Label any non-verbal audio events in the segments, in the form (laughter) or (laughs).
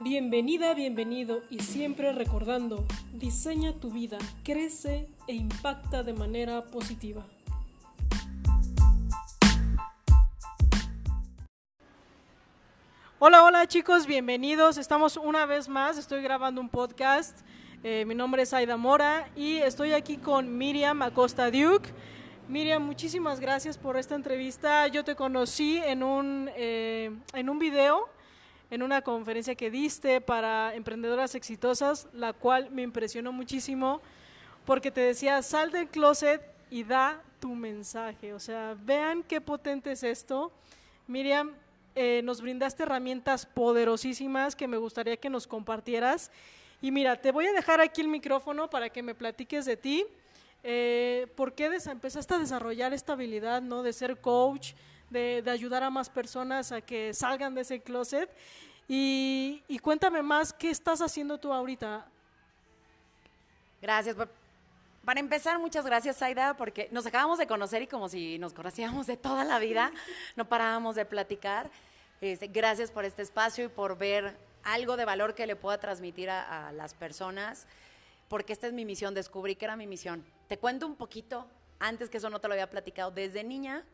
Bienvenida, bienvenido y siempre recordando, diseña tu vida, crece e impacta de manera positiva. Hola, hola chicos, bienvenidos. Estamos una vez más, estoy grabando un podcast. Eh, mi nombre es Aida Mora y estoy aquí con Miriam Acosta Duke. Miriam, muchísimas gracias por esta entrevista. Yo te conocí en un, eh, en un video en una conferencia que diste para emprendedoras exitosas, la cual me impresionó muchísimo porque te decía, sal del closet y da tu mensaje. O sea, vean qué potente es esto. Miriam, eh, nos brindaste herramientas poderosísimas que me gustaría que nos compartieras. Y mira, te voy a dejar aquí el micrófono para que me platiques de ti. Eh, ¿Por qué empezaste a desarrollar esta habilidad ¿no? de ser coach, de, ayudar a más personas a que salgan de ese closet. Y, cuéntame más, ¿qué estás haciendo tú ahorita? Gracias. Para empezar, muchas gracias, Aida, porque nos acabamos de conocer y como si nos conocíamos de toda la vida, (laughs) no parábamos de platicar. Este, gracias por este espacio y por ver algo de valor que le pueda transmitir a, a las personas, porque esta es mi misión, descubrí que era mi misión. Te cuento un poquito, antes que eso no te lo había platicado, desde niña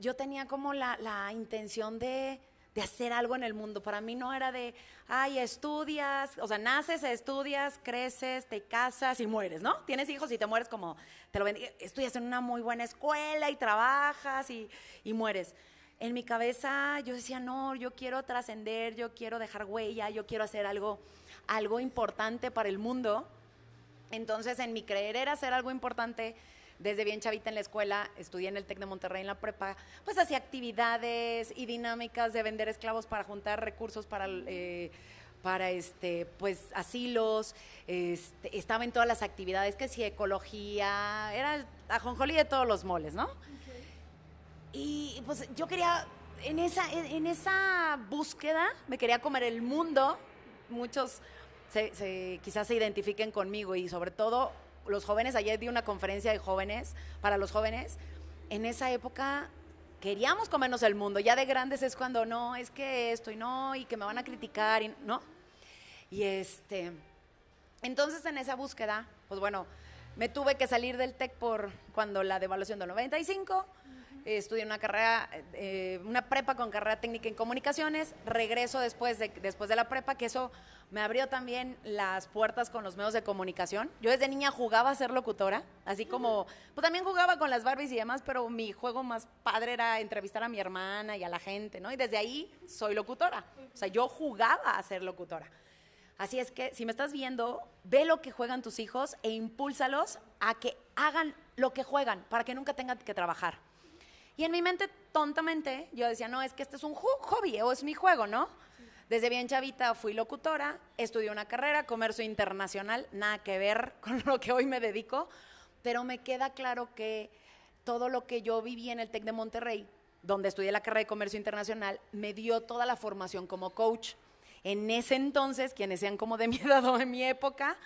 yo tenía como la, intención de, hacer algo en el mundo. Para mí no era de, ay, estudias, o sea, naces, estudias, creces, te casas y mueres, ¿no? Tienes hijos y te mueres como, te lo estudias en una muy buena escuela y trabajas y, y mueres. En mi cabeza yo decía, no, yo quiero trascender, yo quiero dejar huella, yo quiero hacer algo, algo importante para el mundo. Entonces, en mi creer era hacer algo importante desde bien chavita en la escuela, estudié en el TEC de Monterrey en la prepa, pues hacía actividades y dinámicas de vender esclavos para juntar recursos para... Eh, para este pues asilos, este, estaba en todas las actividades, que si ecología, era ajonjolí de todos los moles, ¿no? Y pues yo quería, en esa, en, esa búsqueda, me quería comer el mundo, muchos se, quizás se identifiquen conmigo y sobre todo los jóvenes, ayer di una conferencia de jóvenes, para los jóvenes, en esa época queríamos comernos el mundo, ya de grandes es cuando no, es que esto y no, y que me van a criticar, y, ¿no? Y este, entonces en esa búsqueda, pues bueno, me tuve que salir del TEC por cuando la devaluación del 95, estudié una carrera, eh, una prepa con carrera técnica en comunicaciones, regreso después de, después de la prepa, que eso me abrió también las puertas con los medios de comunicación. Yo desde niña jugaba a ser locutora, así como, pues también jugaba con las Barbies y demás, pero mi juego más padre era entrevistar a mi hermana y a la gente, ¿no? Y desde ahí soy locutora. O sea, yo jugaba a ser locutora. Así es que si me estás viendo, ve lo que juegan tus hijos e impúlsalos a que hagan lo que juegan para que nunca tengan que trabajar. Y en mi mente, tontamente, yo decía, no, es que este es un hobby o es mi juego, ¿no? Desde bien chavita fui locutora, estudié una carrera, comercio internacional, nada que ver (laughs) con lo que hoy me dedico, pero me queda claro que todo lo que yo viví en el TEC de Monterrey, donde estudié la carrera de comercio internacional, me dio toda la formación como coach. En ese entonces, quienes sean como de mi (laughs) edad o de mi época,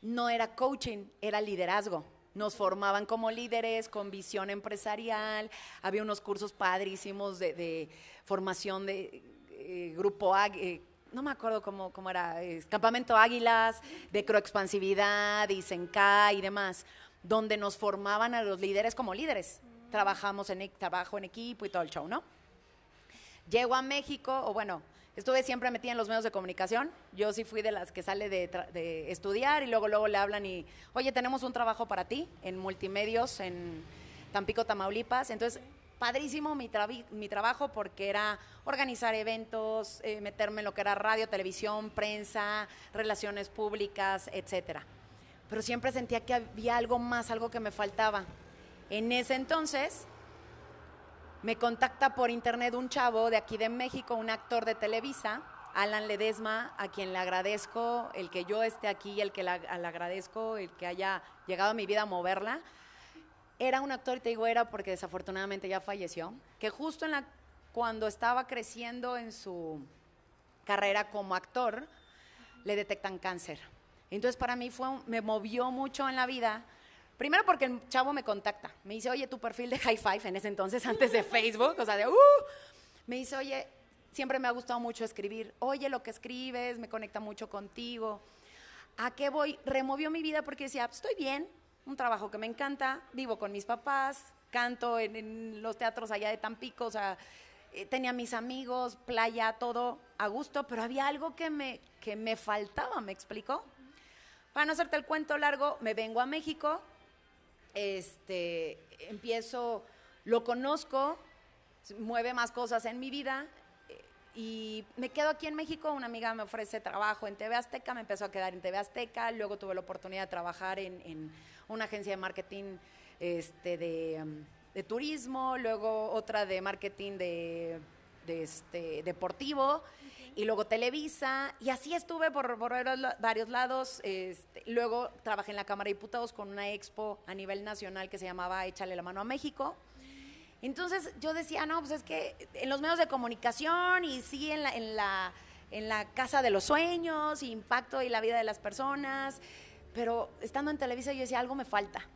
no era coaching, era liderazgo. Nos formaban como líderes con visión empresarial, había unos cursos padrísimos de, formación de eh, grupo eh, no me acuerdo cómo, cómo era, Campamento Águilas, de Croexpansividad, y y demás, donde nos formaban a los líderes como líderes. Trabajamos en e, trabajo en equipo y todo el show, ¿no? Llego a México, o bueno, estuve siempre metida en los medios de comunicación. Yo sí fui de las que sale de, estudiar y luego, luego le hablan y, oye, tenemos un trabajo para ti en multimedios en Tampico, Tamaulipas. Entonces, padrísimo mi, mi trabajo porque era organizar eventos, eh, meterme en lo que era radio, televisión, prensa, relaciones públicas, etcétera. Pero siempre sentía que había algo más, algo que me faltaba. En ese entonces me contacta por internet un chavo de aquí de México, un actor de Televisa, Alan Ledesma, a quien le agradezco el que yo esté aquí, y el que le agradezco el que haya llegado a mi vida a moverla era un actor, y te digo era porque desafortunadamente ya falleció, que justo en la, cuando estaba creciendo en su carrera como actor, le detectan cáncer. Entonces para mí fue, me movió mucho en la vida. Primero porque el chavo me contacta, me dice, oye, tu perfil de High Five, en ese entonces, (laughs) antes de (laughs) Facebook, o sea, de, uh, me dice, oye, siempre me ha gustado mucho escribir. Oye, lo que escribes me conecta mucho contigo. ¿A qué voy? Removió mi vida porque decía, estoy bien, un trabajo que me encanta, vivo con mis papás, canto en, los teatros allá de Tampico, o sea, eh, tenía mis amigos, playa, todo a gusto, pero había algo que me, que me faltaba, ¿me explicó? Para no hacerte el cuento largo, me vengo a México, este, empiezo, lo conozco, mueve más cosas en mi vida, y me quedo aquí en México, una amiga me ofrece trabajo en TV Azteca, me empezó a quedar en TV Azteca, luego tuve la oportunidad de trabajar en, una agencia de marketing este, um, de, turismo, luego otra de marketing de, este, deportivo, y luego Televisa, y así estuve por, varios lados. Este, luego trabajé en la Cámara de Diputados con una expo a nivel nacional que se llamaba Échale la mano a México. Entonces yo decía, no, pues es que en los medios de comunicación y sí en la, en la, en la casa de los sueños, impacto y la vida de las personas, pero estando en Televisa yo decía, algo me falta.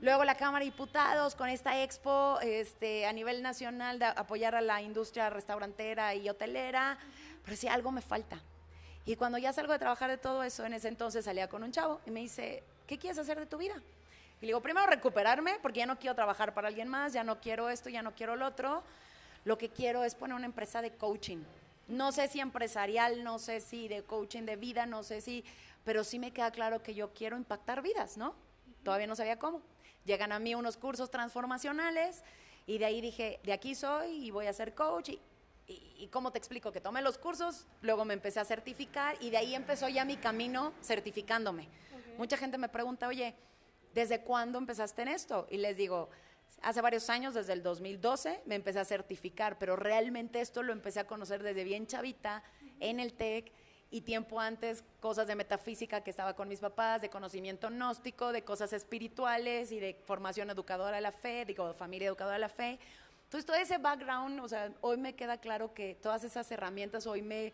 Luego la Cámara de Diputados con esta expo este, a nivel nacional de apoyar a la industria restaurantera y hotelera, pero decía, algo me falta. Y cuando ya salgo de trabajar de todo eso, en ese entonces salía con un chavo y me dice, ¿qué quieres hacer de tu vida? Y le digo, primero recuperarme, porque ya no quiero trabajar para alguien más, ya no quiero esto, ya no quiero lo otro. Lo que quiero es poner una empresa de coaching. No sé si empresarial, no sé si de coaching de vida, no sé si, pero sí me queda claro que yo quiero impactar vidas, ¿no? Todavía no sabía cómo. Llegan a mí unos cursos transformacionales y de ahí dije, de aquí soy y voy a ser coach. Y, cómo te explico? Que tomé los cursos, luego me empecé a certificar y de ahí empezó ya mi camino certificándome. Mucha gente me pregunta, oye, ¿desde cuándo empezaste en esto? Y les digo, hace varios años, desde el 2012, me empecé a certificar, pero realmente esto lo empecé a conocer desde bien chavita en el TEC y tiempo antes cosas de metafísica que estaba con mis papás, de conocimiento gnóstico, de cosas espirituales y de formación educadora de la fe, digo, familia educadora de la fe. Entonces, todo ese background, o sea, hoy me queda claro que todas esas herramientas hoy me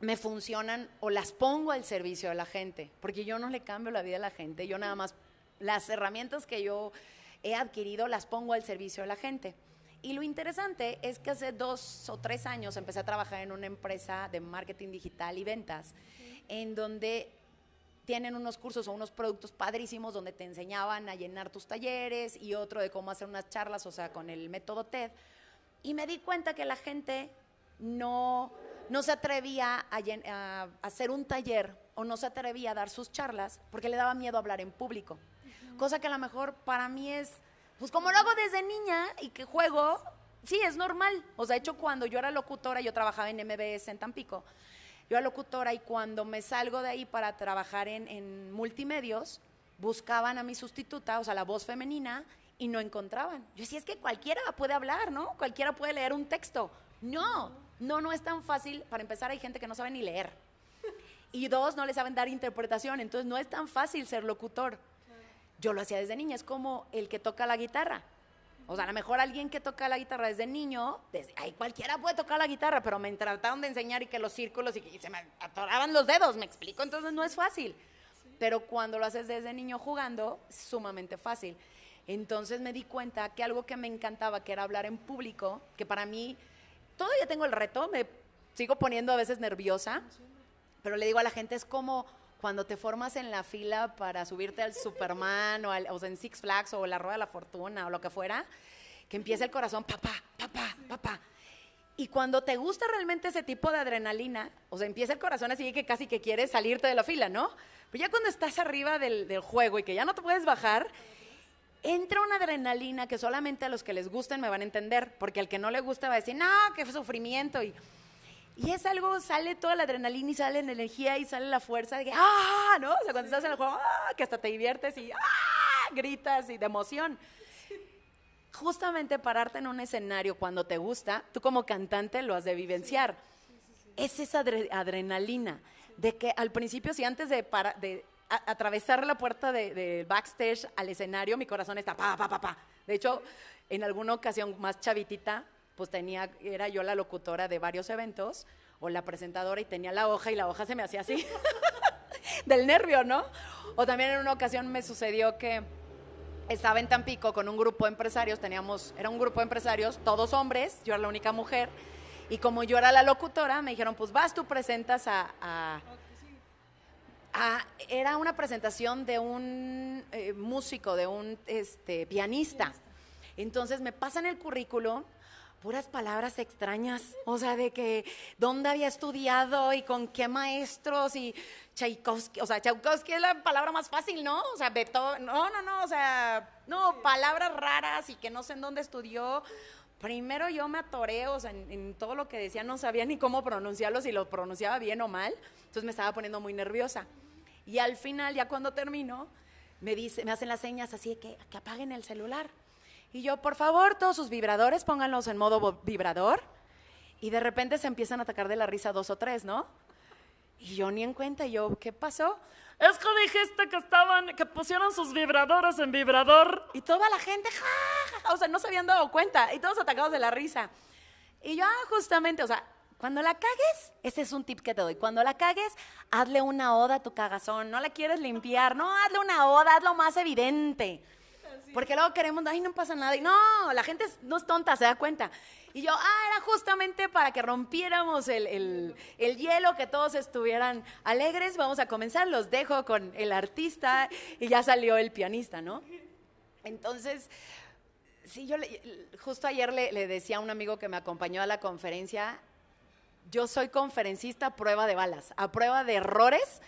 me funcionan o las pongo al servicio de la gente, porque yo no le cambio la vida a la gente, yo nada más las herramientas que yo he adquirido las pongo al servicio de la gente. Y lo interesante es que hace dos o tres años empecé a trabajar en una empresa de marketing digital y ventas, en donde tienen unos cursos o unos productos padrísimos donde te enseñaban a llenar tus talleres y otro de cómo hacer unas charlas, o sea, con el método TED. Y me di cuenta que la gente no no se atrevía a, hacer un taller o no se atrevía a dar sus charlas porque le daba miedo hablar en público. Cosa que a lo mejor para mí es, pues como lo hago desde niña y que juego, sí, es normal. O sea, de hecho, cuando yo era locutora, yo trabajaba en MBS en Tampico. Yo era locutora y cuando me salgo de ahí para trabajar en, en multimedios, buscaban a mi sustituta, o sea, la voz femenina, y no encontraban. Yo decía, es que cualquiera puede hablar, ¿no? Cualquiera puede leer un texto. No, no, no es tan fácil. Para empezar, hay gente que no sabe ni leer. Y dos, no le saben dar interpretación. Entonces, no es tan fácil ser locutor. Yo lo hacía desde niña. Es como el que toca la guitarra. O sea, a lo mejor alguien que toca la guitarra desde niño, desde, ay, cualquiera puede tocar la guitarra, pero me trataron de enseñar y que los círculos y, se me atoraban los dedos, me explico, entonces no es fácil. Pero cuando lo haces desde niño jugando, es sumamente fácil. Entonces me di cuenta que algo que me encantaba, que era hablar en público, que para mí todavía tengo el reto, me sigo poniendo a veces nerviosa, pero le digo a la gente, es como cuando te formas en la fila para subirte al Superman o, al, en Six Flags o la Rueda de la Fortuna o lo que fuera, que empieza el corazón, papá, papá, papá. Y cuando te gusta realmente ese tipo de adrenalina, o sea, empieza el corazón así que casi que quieres salirte de la fila, ¿no? Pero ya cuando estás arriba del, del juego y que ya no te puedes bajar, entra una adrenalina que solamente a los que les gusten me van a entender, porque al que no le gusta va a decir, no, qué sufrimiento. Y, y es algo, sale toda la adrenalina y sale la energía y sale la fuerza de que, ¡ah! ¿No? O sea, cuando estás en el juego, ¡ah! Que hasta te diviertes y, ¡ah! Gritas y de emoción. Justamente pararte en un escenario cuando te gusta, tú como cantante lo has de vivenciar. Es esa adrenalina de que al principio, si antes de, para, de atravesar la puerta del de backstage al escenario, mi corazón está pa, pa, pa, pa. De hecho, en alguna ocasión más chavitita, pues tenía, era yo la locutora de varios eventos o la presentadora y tenía la hoja y la hoja se me hacía así, (laughs) del nervio, ¿no? O también en una ocasión me sucedió que estaba en Tampico con un grupo de empresarios, teníamos, era un grupo de empresarios, todos hombres, yo era la única mujer, Y como yo era la locutora, me dijeron, pues vas, tú presentas a... era una presentación de un eh, músico, de un este, pianista. Entonces me pasan el currículo, puras palabras extrañas, o sea, de que dónde había estudiado y con qué maestros y Tchaikovsky, o sea, Tchaikovsky es la palabra más fácil, ¿no? O sea, Beethoven, no, no, no, o sea, no, palabras raras y que no sé en dónde estudió. Primero yo me atoré, o sea, en, en todo lo que decía no sabía ni cómo pronunciarlo, si lo pronunciaba bien o mal, entonces me estaba poniendo muy nerviosa. Y al final, ya cuando termino, me, dice, me hacen las señas así de que, que apaguen el celular. Y yo, por favor, todos sus vibradores, pónganlos en modo vibrador. Y de repente se empiezan a atacar de la risa dos o tres, ¿no? Y yo ni en cuenta, y yo, ¿qué pasó? Es que dijiste que estaban, que pusieron sus vibradores en vibrador. Y toda la gente, ja, ja, o sea, no se habían dado cuenta, y todos atacados de la risa. Y yo, ah, justamente, o sea, cuando la cagues, ese es un tip que te doy. Cuando la cagues, hazle una oda a tu cagazón. No la quieres limpiar, no, hazle una oda, hazlo más evidente. Porque luego queremos, ay, no pasa nada. Y no, la gente no es tonta, se da cuenta. Y yo, ah, era justamente para que rompiéramos el, el- el hielo, que todos estuvieran alegres. Vamos a comenzar, los dejo con el artista y ya salió el pianista, ¿no? Entonces, sí, yo le- justo ayer le, le decía a un amigo que me acompañó a la conferencia, yo soy conferencista a prueba de balas, a prueba de errores.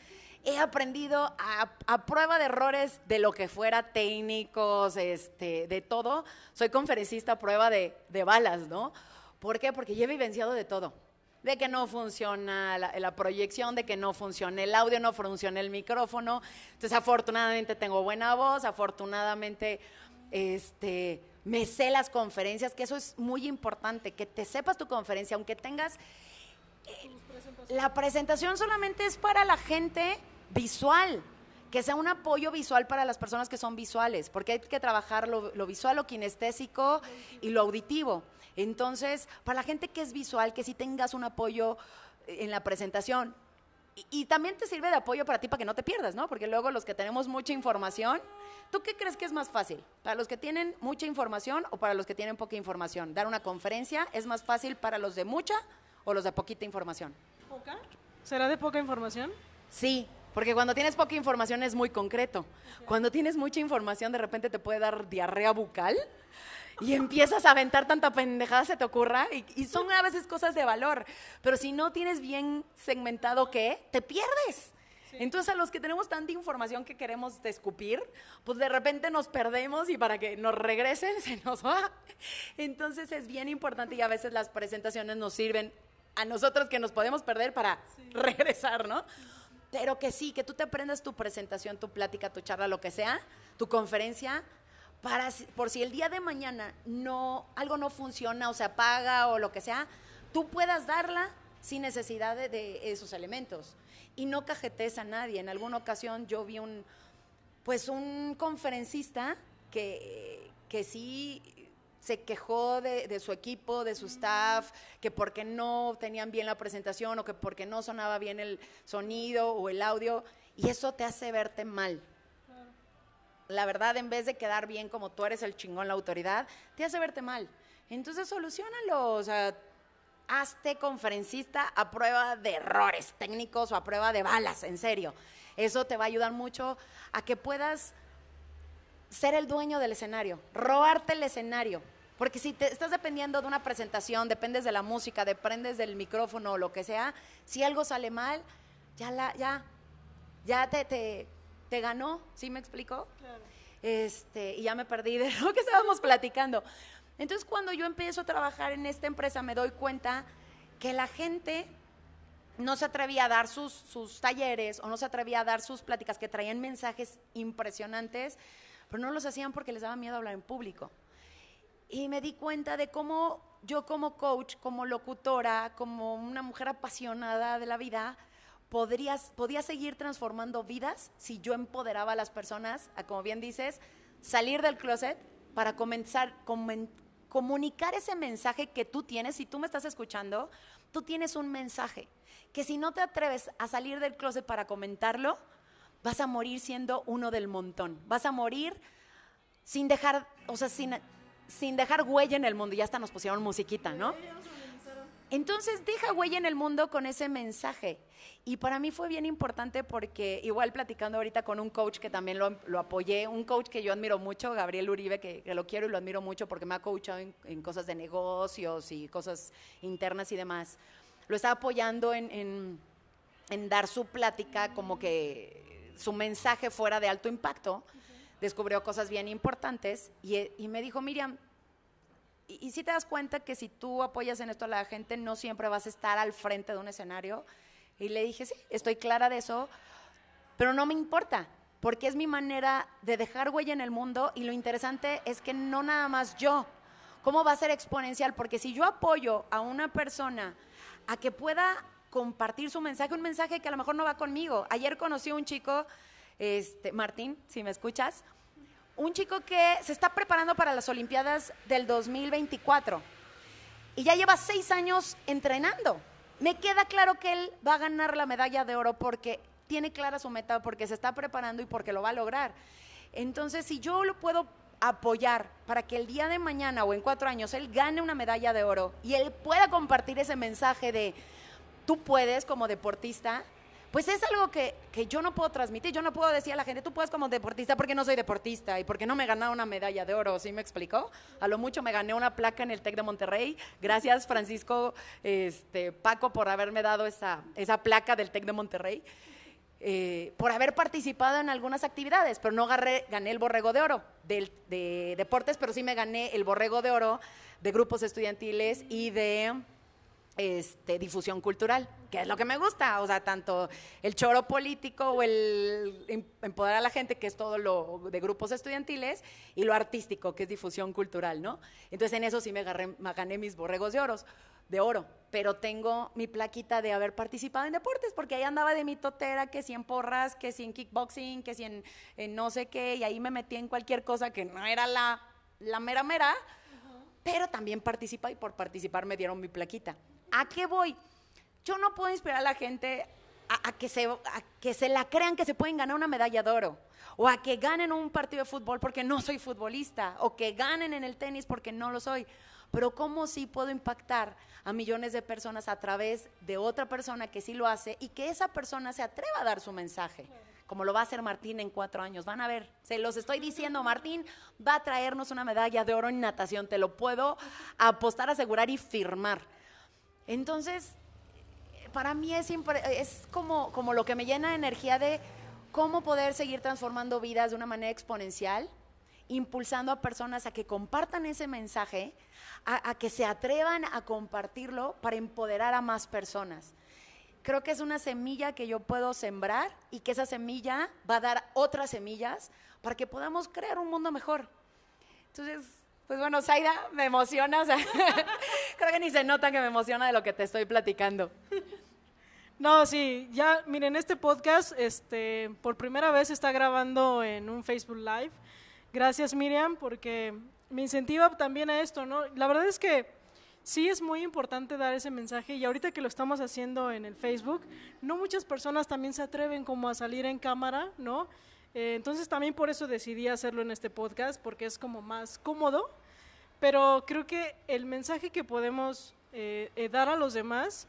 He aprendido a, prueba de errores de lo que fuera, técnicos, este, de todo. Soy conferencista a prueba de, balas, ¿no? ¿Por qué? Porque ya he vivenciado de todo. De que no funciona la, la proyección, de que no funciona el audio, no funciona el micrófono. Entonces, afortunadamente tengo buena voz, afortunadamente este, me sé las conferencias, que eso es muy importante, que te sepas tu conferencia, aunque tengas la presentación solamente es para la gente visual, que sea un apoyo visual para las personas que son visuales, porque hay que trabajar lo, lo visual, lo kinestésico y lo auditivo. Entonces, para la gente que es visual, que sí tengas un apoyo en la presentación. Y, y también te sirve de apoyo para ti para que no te pierdas, ¿no? Porque luego los que tenemos mucha información, ¿tú qué crees que es más fácil? ¿Para los que tienen mucha información o para los que tienen poca información? Dar una conferencia es más fácil para los de mucha o los de poquita información. ¿Poca? ¿Será de poca información? Sí, porque cuando tienes poca información es muy concreto. Cuando tienes mucha información, de repente te puede dar diarrea bucal y empiezas a aventar tanta pendejada se te ocurra y, y son a veces cosas de valor. Pero si no tienes bien segmentado qué, te pierdes. Entonces a los que tenemos tanta información que queremos escupir, pues de repente nos perdemos y para que nos regresen (laughs) se nos va. Entonces es bien importante y a veces las presentaciones nos sirven a nosotros que nos podemos perder para regresar, ¿no? Pero que sí, que tú te aprendas tu presentación, tu plática, tu charla, lo que sea, tu conferencia, para por si el día de mañana no algo no funciona o se apaga o lo que sea, tú puedas darla sin necesidad de, de esos elementos y no cajetes a nadie. En alguna ocasión yo vi un pues un conferencista que, que sí se quejó de, su equipo, de su staff, que porque no tenían bien la presentación o que porque no sonaba bien el sonido o el audio, y eso te hace verte mal. La verdad, en vez de quedar bien como tú eres el chingón, la autoridad, te hace verte mal. Entonces, solucionalo, o sea, hazte conferencista a prueba de errores técnicos o a prueba de balas, en serio. Eso te va a ayudar mucho a que puedas ser el dueño del escenario, robarte el escenario. Porque si te estás dependiendo de una presentación, dependes de la música, dependes del micrófono o lo que sea, si algo sale mal, ya la, ya, ya te, te, te ganó, ¿sí me explico? Claro. Este, y ya me perdí de (laughs) lo que estábamos platicando. Entonces, cuando yo empiezo a trabajar en esta empresa, me doy cuenta que la gente no se atrevía a dar sus, sus talleres o no se atrevía a dar sus pláticas que traían mensajes impresionantes, pero no los hacían porque les daba miedo hablar en público. Y me di cuenta de cómo yo como coach, como locutora, como una mujer apasionada de la vida, podía seguir transformando vidas si yo empoderaba a las personas, a, como bien dices, salir del closet para comenzar, comen- comunicar ese mensaje que tú tienes. Si tú me estás escuchando, tú tienes un mensaje que si no te atreves a salir del closet para comentarlo, vas a morir siendo uno del montón. Vas a morir sin dejar, o sea, sin, sin dejar huella en el mundo. Ya hasta nos pusieron musiquita, ¿no? Entonces deja huella en el mundo con ese mensaje. Y para mí fue bien importante porque igual platicando ahorita con un coach que también lo, lo apoyé, un coach que yo admiro mucho, Gabriel Uribe, que, que lo quiero y lo admiro mucho porque me ha coachado en, en cosas de negocios y cosas internas y demás. Lo estaba apoyando en, en, en dar su plática como que su mensaje fuera de alto impacto. Descubrió cosas bien importantes y, y me dijo, Miriam, y, y si te das cuenta que si tú apoyas en esto a la gente, no siempre vas a estar al frente de un escenario. Y le dije, sí, estoy clara de eso, pero no me importa, porque es mi manera de dejar huella en el mundo y lo interesante es que no nada más yo, ¿cómo va a ser exponencial? Porque si yo apoyo a una persona a que pueda compartir su mensaje, un mensaje que a lo mejor no va conmigo. Ayer conocí a un chico, este, Martín, si me escuchas, un chico que se está preparando para las Olimpiadas del 2024 y ya lleva seis años entrenando. Me queda claro que él va a ganar la medalla de oro porque tiene clara su meta, porque se está preparando y porque lo va a lograr. Entonces, si yo lo puedo apoyar para que el día de mañana o en cuatro años él gane una medalla de oro y él pueda compartir ese mensaje de tú puedes como deportista, pues es algo que, que, yo no puedo transmitir. Yo no puedo decir a la gente, tú puedes como deportista porque no soy deportista y porque no me he ganado una medalla de oro, ¿sí me explicó? A lo mucho me gané una placa en el TEC de Monterrey. Gracias, Francisco este, Paco, por haberme dado esa, esa placa del TEC de Monterrey. Eh, por haber participado en algunas actividades, pero no gané el borrego de oro del, de deportes, pero sí me gané el borrego de oro de grupos estudiantiles y de este, difusión cultural, que es lo que me gusta, o sea, tanto el choro político o el em, empoderar a la gente, que es todo lo de grupos estudiantiles, y lo artístico, que es difusión cultural, ¿no? Entonces en eso sí me, agarré, me gané mis borregos de, oros, de oro, pero tengo mi plaquita de haber participado en deportes, porque ahí andaba de mi totera, que si en porras, que si en kickboxing, que si en, en no sé qué, y ahí me metí en cualquier cosa que no era la, la mera mera, pero también participa y por participar me dieron mi plaquita. ¿A qué voy? Yo no puedo inspirar a la gente a, que se, que se, la crean que se pueden ganar una medalla de oro, o a que ganen un partido de fútbol porque no soy futbolista, o que ganen en el tenis porque no lo soy. Pero ¿cómo sí puedo impactar a millones de personas a través de otra persona que sí lo hace y que esa persona se atreva a dar su mensaje? Como lo va a hacer Martín en cuatro años. Van a ver, se los estoy diciendo, Martín va a traernos una medalla de oro en natación, te lo puedo apostar, asegurar y firmar. Entonces, para mí es, es como, lo que me llena de energía de cómo poder seguir transformando vidas de una manera exponencial, impulsando a personas a que compartan ese mensaje, a, a, que se atrevan a compartirlo para empoderar a más personas. Creo que es una semilla que yo puedo sembrar y que esa semilla va a dar otras semillas para que podamos crear un mundo mejor. Entonces, pues bueno, Zaida, me emociona, o sea, (laughs) creo que ni se nota que me emociona de lo que te estoy platicando. No, sí, ya, miren, este podcast, este, por primera vez está grabando en un Facebook Live. Gracias, Miriam, porque me incentiva también a esto, ¿no? La verdad es que sí es muy importante dar ese mensaje y ahorita que lo estamos haciendo en el Facebook, no muchas personas también se atreven como a salir en cámara, ¿no? Eh, entonces también por eso decidí hacerlo en este podcast, porque es como más cómodo, pero creo que el mensaje que podemos eh, eh, dar a los demás,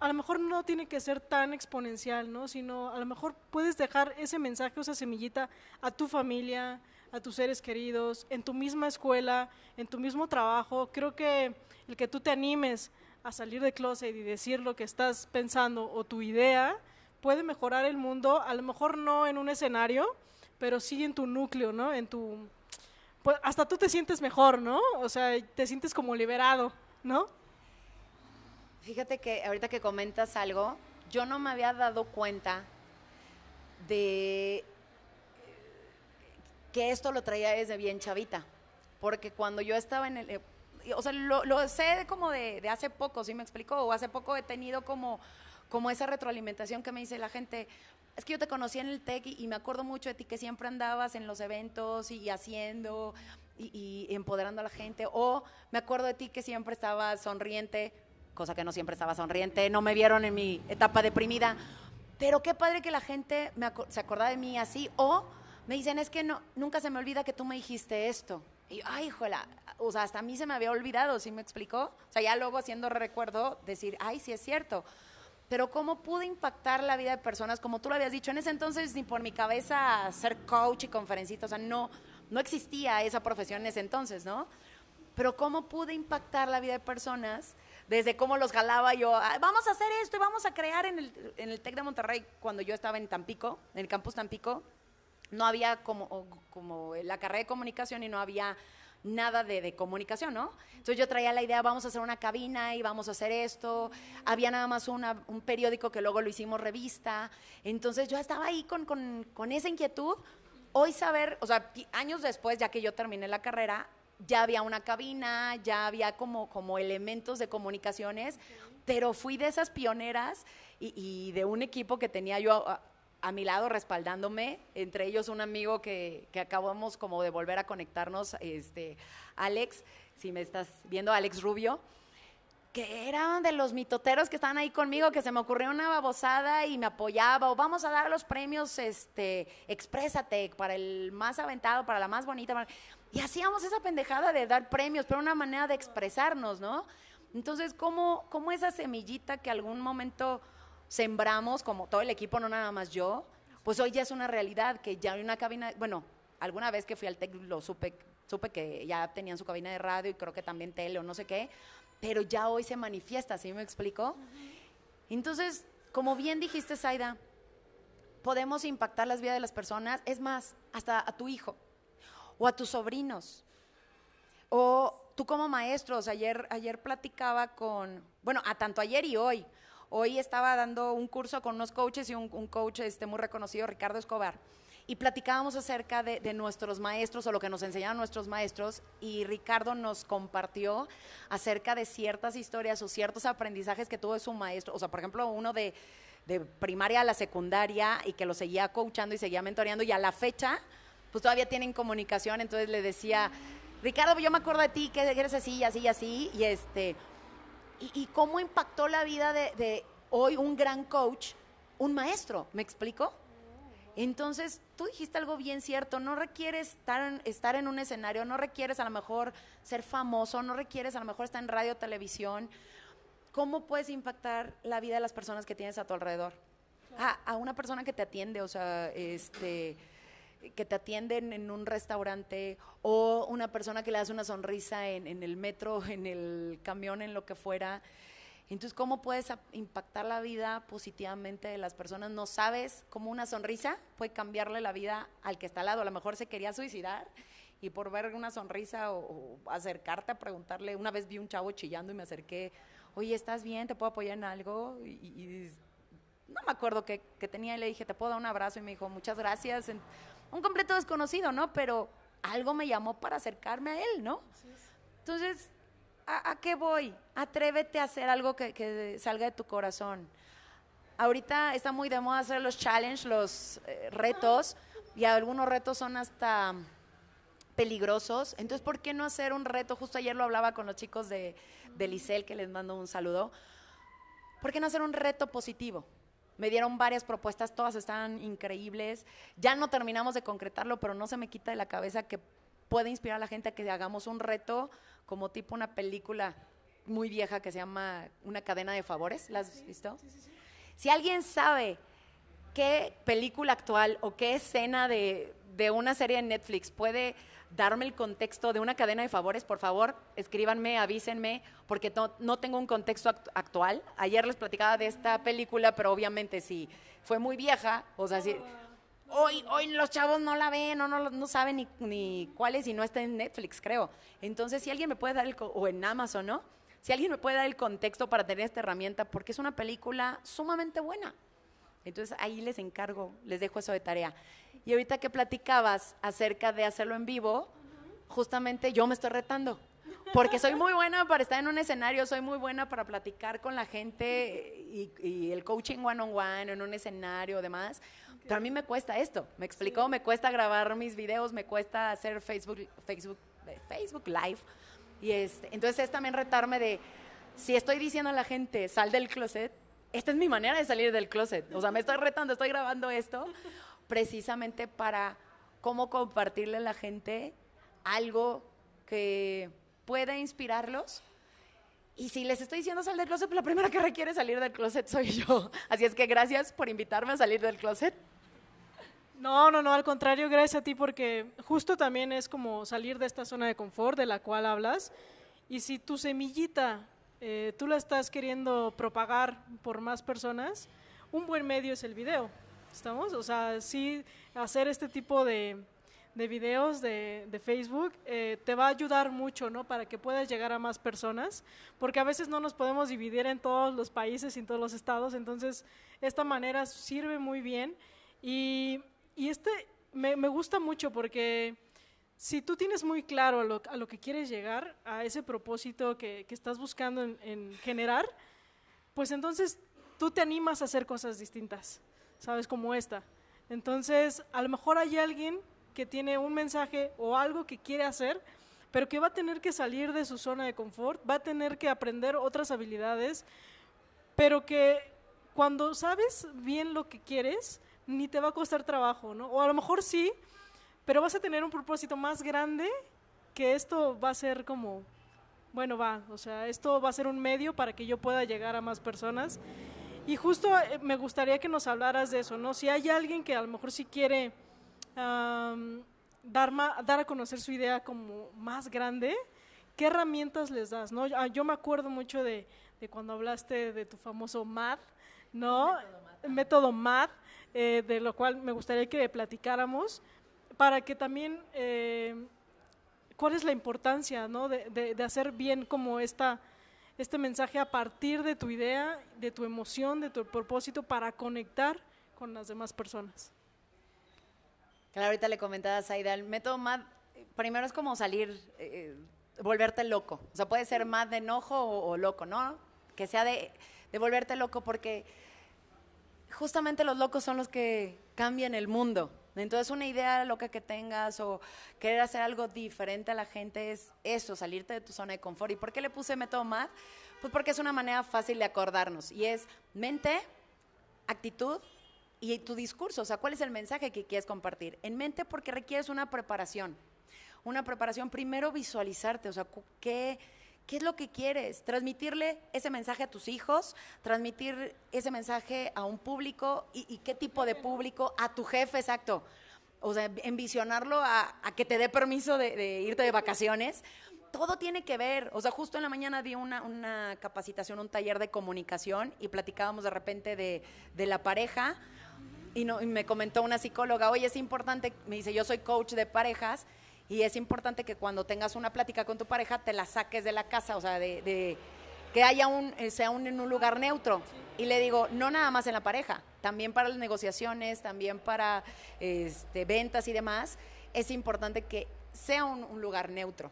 a lo mejor no tiene que ser tan exponencial, ¿no? Sino a lo mejor puedes dejar ese mensaje, esa semillita a tu familia, a tus seres queridos, en tu misma escuela, en tu mismo trabajo. Creo que el que tú te animes a salir de closet y decir lo que estás pensando o tu idea, puede mejorar el mundo, a lo mejor no en un escenario, pero sí en tu núcleo, ¿no? En tu pues hasta tú te sientes mejor, ¿no? O sea, te sientes como liberado, ¿no? Fíjate que ahorita que comentas algo, yo no me había dado cuenta de que esto lo traía desde bien chavita, porque cuando yo estaba en el, o sea, lo, sé como de, de, hace poco, ¿sí me explicó? O hace poco he tenido como como esa retroalimentación que me dice la gente, es que yo te conocí en el TEC y, me acuerdo mucho de ti que siempre andabas en los eventos y, haciendo y, empoderando a la gente, o me acuerdo de ti que siempre estabas sonriente, cosa que no siempre estaba sonriente, no me vieron en mi etapa deprimida, pero qué padre que la gente se acordaba de mí así, o me dicen, es que no, nunca se me olvida que tú me dijiste esto. Y, ay, jola, o sea, hasta a mí se me había olvidado, ¿sí me explicó? O sea, ya luego haciendo recuerdo, decir, ay, sí es cierto. Pero cómo pude impactar la vida de personas, como tú lo habías dicho, en ese entonces ni por mi cabeza ser coach y conferencista, o sea, no, no existía esa profesión en ese entonces, ¿no? Pero cómo pude impactar la vida de personas desde cómo los jalaba yo, "Ah, vamos a hacer esto y vamos a crear en el, en el TEC de Monterrey, cuando yo estaba en Tampico, en el campus Tampico, no había como, como la carrera de comunicación y no había nada de, de comunicación, ¿no? Entonces yo traía la idea, vamos a hacer una cabina y vamos a hacer esto. Había nada más una- un periódico que luego lo hicimos revista. Entonces yo estaba ahí con, con- con esa inquietud. Hoy saber, o sea, años después, ya que yo terminé la carrera, ya había una cabina, ya había como, como elementos de comunicaciones, pero fui de esas pioneras y, y de un equipo que tenía yo a, mi lado respaldándome, entre ellos un amigo que, que acabamos como de volver a conectarnos, este, Alex, si me estás viendo, Alex Rubio, que eran de los mitoteros que estaban ahí conmigo, que se me ocurrió una babosada y me apoyaba, o vamos a dar los premios, este, Exprésate, para el más aventado, para la más bonita, y hacíamos esa pendejada de dar premios, pero una manera de expresarnos, ¿no? Entonces, ¿cómo, cómo esa semillita que algún momento sembramos, como todo el equipo, no nada más yo, pues hoy ya es una realidad, que ya hay una cabina, bueno, alguna vez que fui al TEC lo supe, supe que ya tenían su cabina de radio y creo que también tele o no sé qué, pero ya hoy se manifiesta, ¿sí me explico? Entonces, como bien dijiste, Zaida, podemos impactar las vidas de las personas, es más, hasta a tu hijo o a tus sobrinos. O tú como maestros, ayer, ayer platicaba con, bueno, a tanto ayer y hoy. Hoy estaba dando un curso con unos coaches y un, coach este, muy reconocido, Ricardo Escobar. Y platicábamos acerca de, nuestros maestros o lo que nos enseñaron nuestros maestros. Y Ricardo nos compartió acerca de ciertas historias o ciertos aprendizajes que tuvo su maestro. O sea, por ejemplo, uno de, de primaria a la secundaria y que lo seguía coachando y seguía mentoreando. Y a la fecha, pues todavía tienen comunicación. Entonces le decía, Ricardo, yo me acuerdo de ti, que eres así, y así, y así. Y este y, cómo impactó la vida de, hoy un gran coach, un maestro, ¿me explico? Entonces, tú dijiste algo bien cierto, no requieres estar en, estar en un escenario, no requieres a lo mejor ser famoso, no requieres a lo mejor estar en radio, televisión. ¿Cómo puedes impactar la vida de las personas que tienes a tu alrededor? A una persona que te atiende, o sea, este, que te atienden en un restaurante o una persona que le hace una sonrisa en, en el metro, (laughs) en el camión, en lo que fuera. Entonces, ¿cómo puedes impactar la vida positivamente de las personas? No sabes cómo una sonrisa puede cambiarle la vida al que está al lado. A lo mejor se quería suicidar y por ver una sonrisa o, o acercarte a preguntarle. Una vez vi un chavo chillando y me acerqué, oye, ¿estás bien? ¿Te puedo apoyar en algo? Y, y no me acuerdo qué, tenía y le dije, ¿te puedo dar un abrazo? Y me dijo, muchas gracias. Un completo desconocido, ¿no? Pero algo me llamó para acercarme a él, ¿no? Entonces, ¿a, a qué voy? Atrévete a hacer algo que, que salga de tu corazón. Ahorita está muy de moda hacer los challenge, los eh, retos, y algunos retos son hasta peligrosos. Entonces, ¿por qué no hacer un reto? Justo ayer lo hablaba con los chicos de, de Licel, que les mando un saludo. ¿Por qué no hacer un reto positivo? Me dieron varias propuestas, todas están increíbles. Ya no terminamos de concretarlo, pero no se me quita de la cabeza que puede inspirar a la gente a que hagamos un reto como tipo una película muy vieja que se llama Una cadena de favores. ¿La has visto? Si alguien sabe qué película actual o qué escena de, de una serie de Netflix puede darme el contexto de una cadena de favores, por favor, escríbanme, avísenme, porque no, no tengo un contexto act- actual. Ayer les platicaba de esta película, pero obviamente si fue muy vieja, o sea, si, hoy, hoy los chavos no la ven, o no, no saben ni, ni cuál es y no está en Netflix, creo. Entonces, si alguien me puede dar el, o en Amazon, ¿no? Si alguien me puede dar el contexto para tener esta herramienta, porque es una película sumamente buena. Entonces ahí les encargo, les dejo eso de tarea. Y ahorita que platicabas acerca de hacerlo en vivo, justamente yo me estoy retando. Porque soy muy buena para estar en un escenario, soy muy buena para platicar con la gente y, y el coaching one on one en un escenario, demás. Pero a mí me cuesta esto, ¿me explicó? Me cuesta grabar mis videos, me cuesta hacer Facebook, Facebook, eh, Facebook Live. Y este, entonces es también retarme de, si estoy diciendo a la gente, sal del closet, esta es mi manera de salir del closet. O sea, me estoy retando, estoy grabando esto precisamente para cómo compartirle a la gente algo que puede inspirarlos. Y si les estoy diciendo salir del closet, pues la primera que requiere salir del closet soy yo. (laughs) Así es que gracias por invitarme a salir del closet. No, no, no, al contrario, gracias a ti porque justo también es como salir de esta zona de confort de la cual hablas. Y si tu semillita eh, tú la estás queriendo propagar por más personas, un buen medio es el video. ¿Estamos? O sea, sí, hacer este tipo de, de videos de, de Facebook eh, te va a ayudar mucho, ¿no? Para que puedas llegar a más personas, porque a veces no nos podemos dividir en todos los países y en todos los estados, entonces esta manera sirve muy bien y, y este me, me, gusta mucho porque si tú tienes muy claro a lo, a lo que quieres llegar, a ese propósito que, que estás buscando en, en generar, pues entonces tú te animas a hacer cosas distintas, ¿sabes? Como esta. Entonces, a lo mejor hay alguien que tiene un mensaje o algo que quiere hacer, pero que va a tener que salir de su zona de confort, va a tener que aprender otras habilidades, pero que cuando sabes bien lo que quieres, ni te va a costar trabajo, ¿no? O a lo mejor sí, pero vas a tener un propósito más grande que esto va a ser como, bueno, va, o sea, esto va a ser un medio para que yo pueda llegar a más personas. Y justo eh, me gustaría que nos hablaras de eso, ¿no? Si hay alguien que a lo mejor sí quiere dar, dar a conocer su idea como más grande, ¿qué herramientas les das? ¿no? Yo me acuerdo mucho de, de cuando hablaste de tu famoso MAD, ¿no? Método MAD, eh, de lo cual me gustaría que platicáramos, para que también, eh, ¿cuál es la importancia ¿no? de, de, de hacer bien como esta este mensaje a partir de tu idea, de tu emoción, de tu propósito para conectar con las demás personas. Claro, ahorita le comentaba a Saida, el método MAD, primero es como salir, eh, volverte loco. O sea, puede ser MAD de enojo o, loco, ¿no? Que sea de, volverte loco porque justamente los locos son los que cambian el mundo. Entonces, una idea loca que tengas o querer hacer algo diferente a la gente es eso, salirte de tu zona de confort. ¿Y por qué le puse método MAD? Pues porque es una manera fácil de acordarnos y es mente, actitud y tu discurso, o sea, cuál es el mensaje que quieres compartir. En mente porque requieres una preparación. Una preparación, primero visualizarte, o sea, qué, qué es lo que quieres, transmitirle ese mensaje a tus hijos, transmitir ese mensaje a un público y, qué tipo de público, a tu jefe, exacto. O sea, envisionarlo a, que te dé permiso de, de irte de vacaciones todo tiene que ver. O sea, justo en la mañana di una, una, capacitación, un taller de comunicación y platicábamos de repente de, de la pareja. Y, no, y, me comentó una psicóloga, oye, es importante, me dice, yo soy coach de parejas y es importante que cuando tengas una plática con tu pareja te la saques de la casa, o sea, de, de que haya un, sea un, en un lugar neutro. Y le digo, no nada más en la pareja, también para las negociaciones, también para este, ventas y demás, es importante que sea un, un lugar neutro.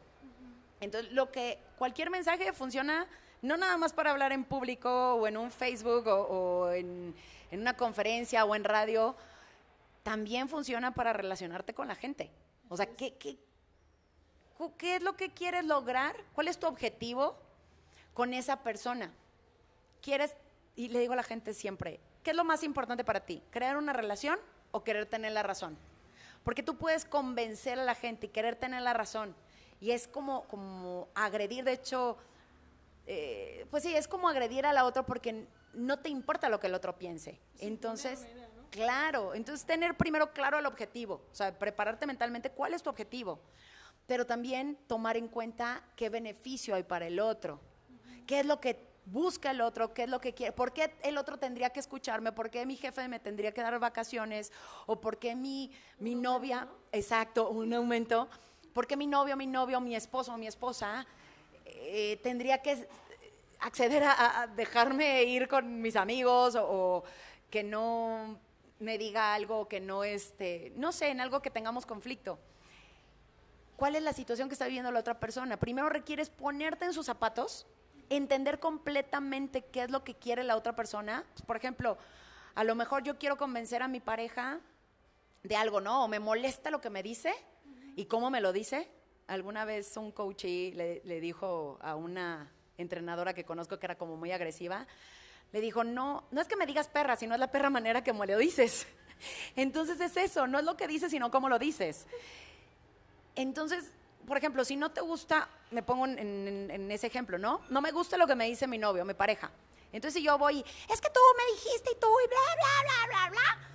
Entonces, lo que cualquier mensaje funciona no nada más para hablar en público o en un Facebook o, o en, en, una conferencia o en radio, también funciona para relacionarte con la gente. O sea, ¿qué, qué, ¿qué es lo que quieres lograr? ¿Cuál es tu objetivo con esa persona? ¿Quieres, y le digo a la gente siempre, ¿qué es lo más importante para ti? ¿Crear una relación o querer tener la razón? Porque tú puedes convencer a la gente y querer tener la razón y es como, como agredir, de hecho, eh, pues sí, es como agredir a la otra porque no te importa lo que el otro piense. Sí, entonces, idea, ¿no? claro, entonces tener primero claro el objetivo, o sea, prepararte mentalmente cuál es tu objetivo, pero también tomar en cuenta qué beneficio hay para el otro, qué es lo que busca el otro, qué es lo que quiere, por qué el otro tendría que escucharme, por qué mi jefe me tendría que dar vacaciones, o por qué mi, mi novia, ¿no? exacto, un aumento. ¿Por qué mi novio, mi novio, mi esposo mi esposa eh, tendría que acceder a, a, dejarme ir con mis amigos o, o, que no me diga algo que no este, no sé, en algo que tengamos conflicto? ¿Cuál es la situación que está viviendo la otra persona? Primero requieres ponerte en sus zapatos, entender completamente qué es lo que quiere la otra persona. Por ejemplo, a lo mejor yo quiero convencer a mi pareja de algo, ¿no? O me molesta lo que me dice ¿Y cómo me lo dice? Alguna vez un coach le, le, dijo a una entrenadora que conozco que era como muy agresiva, le dijo, no, no es que me digas perra, sino es la perra manera que me lo dices. (laughs) Entonces es eso, no es lo que dices, sino cómo lo dices. Entonces, por ejemplo, si no te gusta, me pongo en, en- ese ejemplo, ¿no? No me gusta lo que me dice mi novio, mi pareja. Entonces si yo voy, es que tú me dijiste y tú y bla, bla, bla, bla, bla.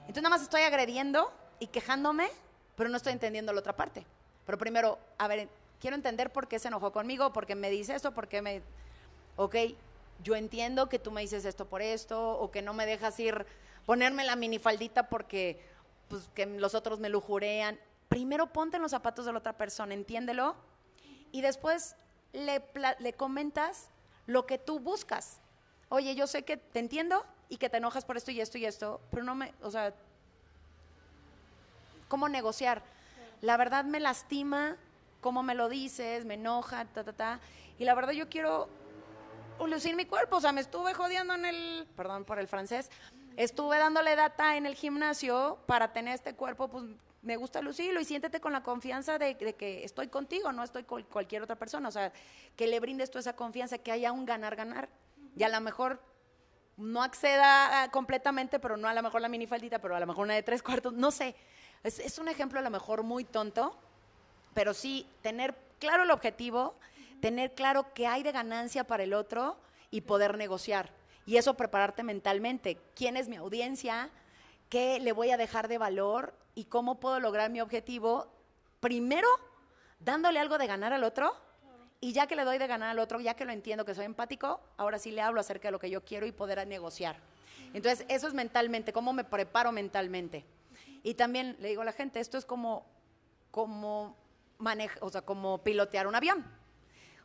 Entonces nada más estoy agrediendo y quejándome, pero no estoy entendiendo la otra parte. Pero primero, a ver, quiero entender por qué se enojó conmigo, por qué me dice esto, por qué me... Ok, yo entiendo que tú me dices esto por esto, o que no me dejas ir, ponerme la minifaldita porque pues, que los otros me lujurean. Primero ponte en los zapatos de la otra persona, entiéndelo, y después le, le comentas lo que tú buscas. Oye, yo sé que te entiendo y que te enojas por esto y esto y esto, pero no me, o sea, ¿cómo negociar? La verdad me lastima cómo me lo dices, me enoja, ta, ta, ta. Y la verdad yo quiero lucir mi cuerpo, o sea, me estuve jodiendo en el, perdón por el francés, estuve dándole data en el gimnasio para tener este cuerpo, pues me gusta lucirlo y siéntete con la confianza de, que estoy contigo, no estoy con cualquier otra persona, o sea, que le brindes tú esa confianza, que haya un ganar-ganar. Y a lo mejor no acceda completamente, pero no a lo mejor la minifaldita, pero a lo mejor una de tres cuartos, no sé. Es, es un ejemplo a lo mejor muy tonto, pero sí tener claro el objetivo, tener claro qué hay de ganancia para el otro y poder negociar. Y eso prepararte mentalmente. ¿Quién es mi audiencia? ¿Qué le voy a dejar de valor? ¿Y cómo puedo lograr mi objetivo? Primero, dándole algo de ganar al otro. Y ya que le doy de ganar al otro, ya que lo entiendo, que soy empático, ahora sí le hablo acerca de lo que yo quiero y poder negociar. Entonces, eso es mentalmente, cómo me preparo mentalmente. Y también le digo a la gente, esto es como, como maneja, o sea, como pilotear un avión.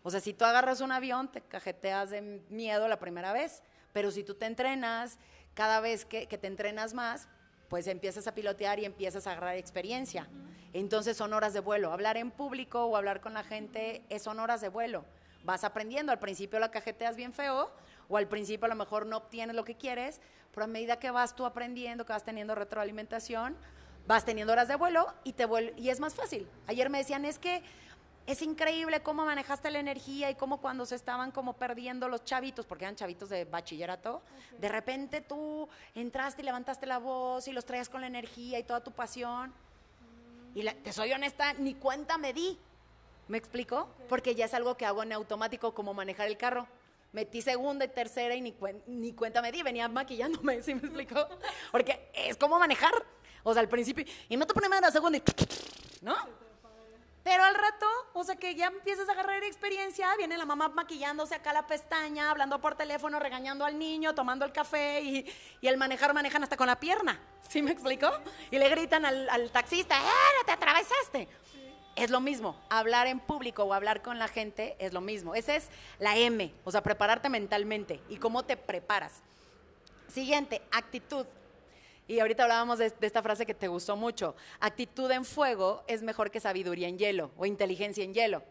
O sea, si tú agarras un avión, te cajeteas de miedo la primera vez, pero si tú te entrenas, cada vez que, que te entrenas más, pues empiezas a pilotear y empiezas a agarrar experiencia. Entonces son horas de vuelo. Hablar en público o hablar con la gente es son horas de vuelo. Vas aprendiendo. Al principio la cajeteas bien feo o al principio a lo mejor no obtienes lo que quieres, pero a medida que vas tú aprendiendo, que vas teniendo retroalimentación, vas teniendo horas de vuelo y, te vuel- y es más fácil. Ayer me decían, es que es increíble cómo manejaste la energía y cómo cuando se estaban como perdiendo los chavitos, porque eran chavitos de bachillerato, de repente tú entraste y levantaste la voz y los traías con la energía y toda tu pasión. Y la- te soy honesta, ni cuenta me di. ¿Me explico? Porque ya es algo que hago en automático, como manejar el carro. Metí segunda y tercera y ni, cuen- ni cuenta me di, venía maquillándome, (laughs) ¿sí me explico? Porque es como manejar. O sea, al principio, y meto primera, segunda y... ¿No? Pero al rato, o sea que ya empiezas a agarrar experiencia, viene la mamá maquillándose acá la pestaña, hablando por teléfono, regañando al niño, tomando el café y, y al manejar manejan hasta con la pierna. (laughs) ¿Sí me explico? Y le gritan al, al taxista, ¡eh, te atravesaste! Es lo mismo, hablar en público o hablar con la gente es lo mismo. Esa es la M, o sea, prepararte mentalmente y cómo te preparas. Siguiente, actitud. Y ahorita hablábamos de, esta frase que te gustó mucho. Actitud en fuego es mejor que sabiduría en hielo o inteligencia en hielo.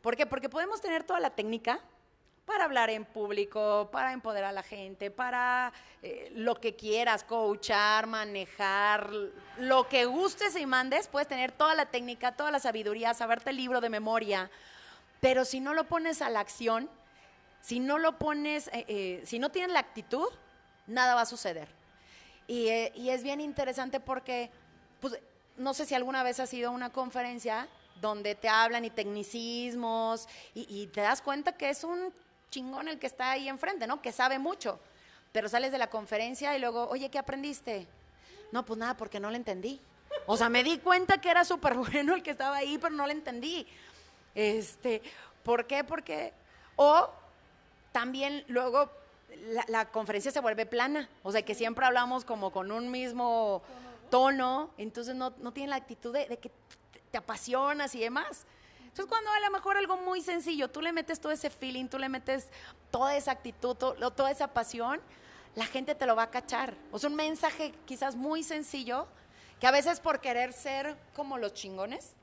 ¿Por qué? Porque podemos tener toda la técnica para hablar en público, para empoderar a la gente, para eh, lo que quieras, coachar, manejar, lo que gustes y mandes, puedes tener toda la técnica, toda la sabiduría, saberte el libro de memoria, pero si no lo pones a la acción, si no lo pones, eh, eh, si no tienes la actitud, nada va a suceder. Y, eh, y es bien interesante porque, pues, no sé si alguna vez has ido a una conferencia donde te hablan y tecnicismos y, y te das cuenta que es un chingón el que está ahí enfrente, ¿no? Que sabe mucho. Pero sales de la conferencia y luego, oye, ¿qué aprendiste? No, pues nada, porque no le entendí. O sea, me di cuenta que era súper bueno el que estaba ahí, pero no le entendí. Este, ¿por qué? Porque, o también luego la, conferencia se vuelve plana, o sea, que siempre hablamos como con un mismo tono, entonces no, no la actitud de, que te, apasionas y demás. Entonces, cuando a lo mejor algo muy sencillo, tú le metes todo ese feeling, tú le metes toda esa actitud, toda esa pasión, la gente te lo va a cachar. O sea, un mensaje quizás muy sencillo, que a veces por querer ser como los chingones,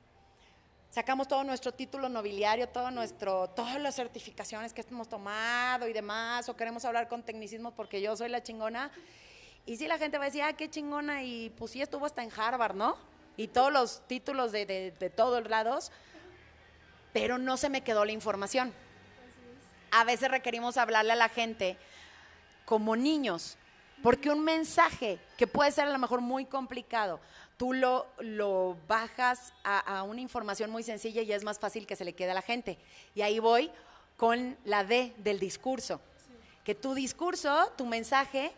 sacamos todo nuestro título nobiliario, todo nuestro, todas las certificaciones que hemos tomado y demás, o queremos hablar con tecnicismos porque yo soy la chingona. Y sí, la gente va a decir, ah, qué chingona, y pues sí estuvo hasta en Harvard, ¿no? Y todos los títulos de, de, de todos lados, pero no se me quedó la información. A veces requerimos hablarle a la gente como niños. Porque un mensaje que puede ser a lo mejor muy complicado, tú lo, lo bajas a, una información muy sencilla y es más fácil que se le quede a la gente. Y ahí voy con la D del discurso. Que tu discurso, tu mensaje,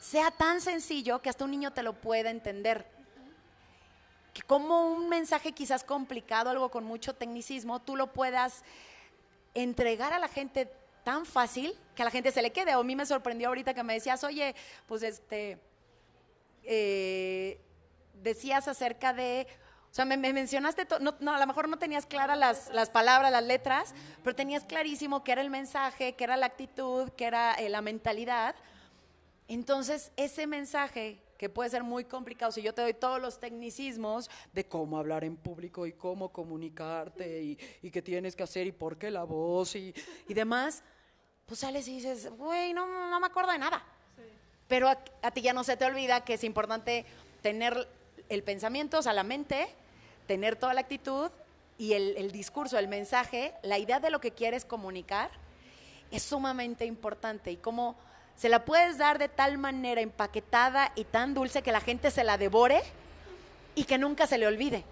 sea tan sencillo que hasta un niño te lo pueda entender. Que como un mensaje quizás complicado, algo con mucho tecnicismo, tú lo puedas entregar a la gente tan fácil que a la gente se le quede. O a mí me sorprendió ahorita que me decías, oye, pues este, eh, decías acerca de, o sea, me, me mencionaste, to- no, no, a lo mejor no tenías claras las, las palabras, las letras, pero tenías clarísimo que era el mensaje, que era la actitud, que era eh, la mentalidad. Entonces, ese mensaje que puede ser muy complicado, si yo te doy todos los tecnicismos de cómo hablar en público y cómo comunicarte y, y qué tienes que hacer y por qué la voz y, y demás, pues sales y dices, güey, no, no me acuerdo de nada. Pero a, a ti ya no se te olvida que es importante tener el pensamiento, o sea, la mente, tener toda la actitud y el, discurso, el mensaje, la idea de lo que quieres comunicar es sumamente importante y cómo se la puedes dar de tal manera empaquetada y tan dulce que la gente se la devore y que nunca se le olvide.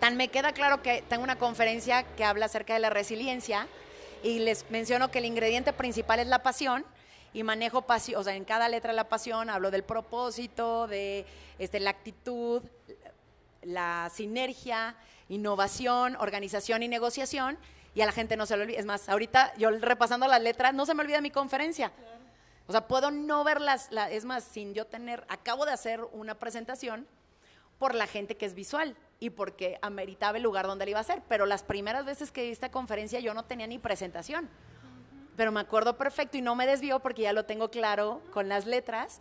Tan me queda claro que tengo una conferencia que habla acerca de la resiliencia y les menciono que el ingrediente principal es la pasión y manejo pasión, o sea, en cada letra de la pasión hablo del propósito, de este, la actitud, la sinergia, innovación, organización y negociación, y a la gente no se lo olvida. Es más, ahorita yo repasando las letras, no se me olvida mi conferencia. O sea, puedo no verlas, la- es más, sin yo tener, acabo de hacer una presentación por la gente que es visual y porque ameritaba el lugar donde la iba a hacer, pero las primeras veces que di esta conferencia yo no tenía ni presentación. Pero me acuerdo perfecto y no me desvío porque ya lo tengo claro con las letras.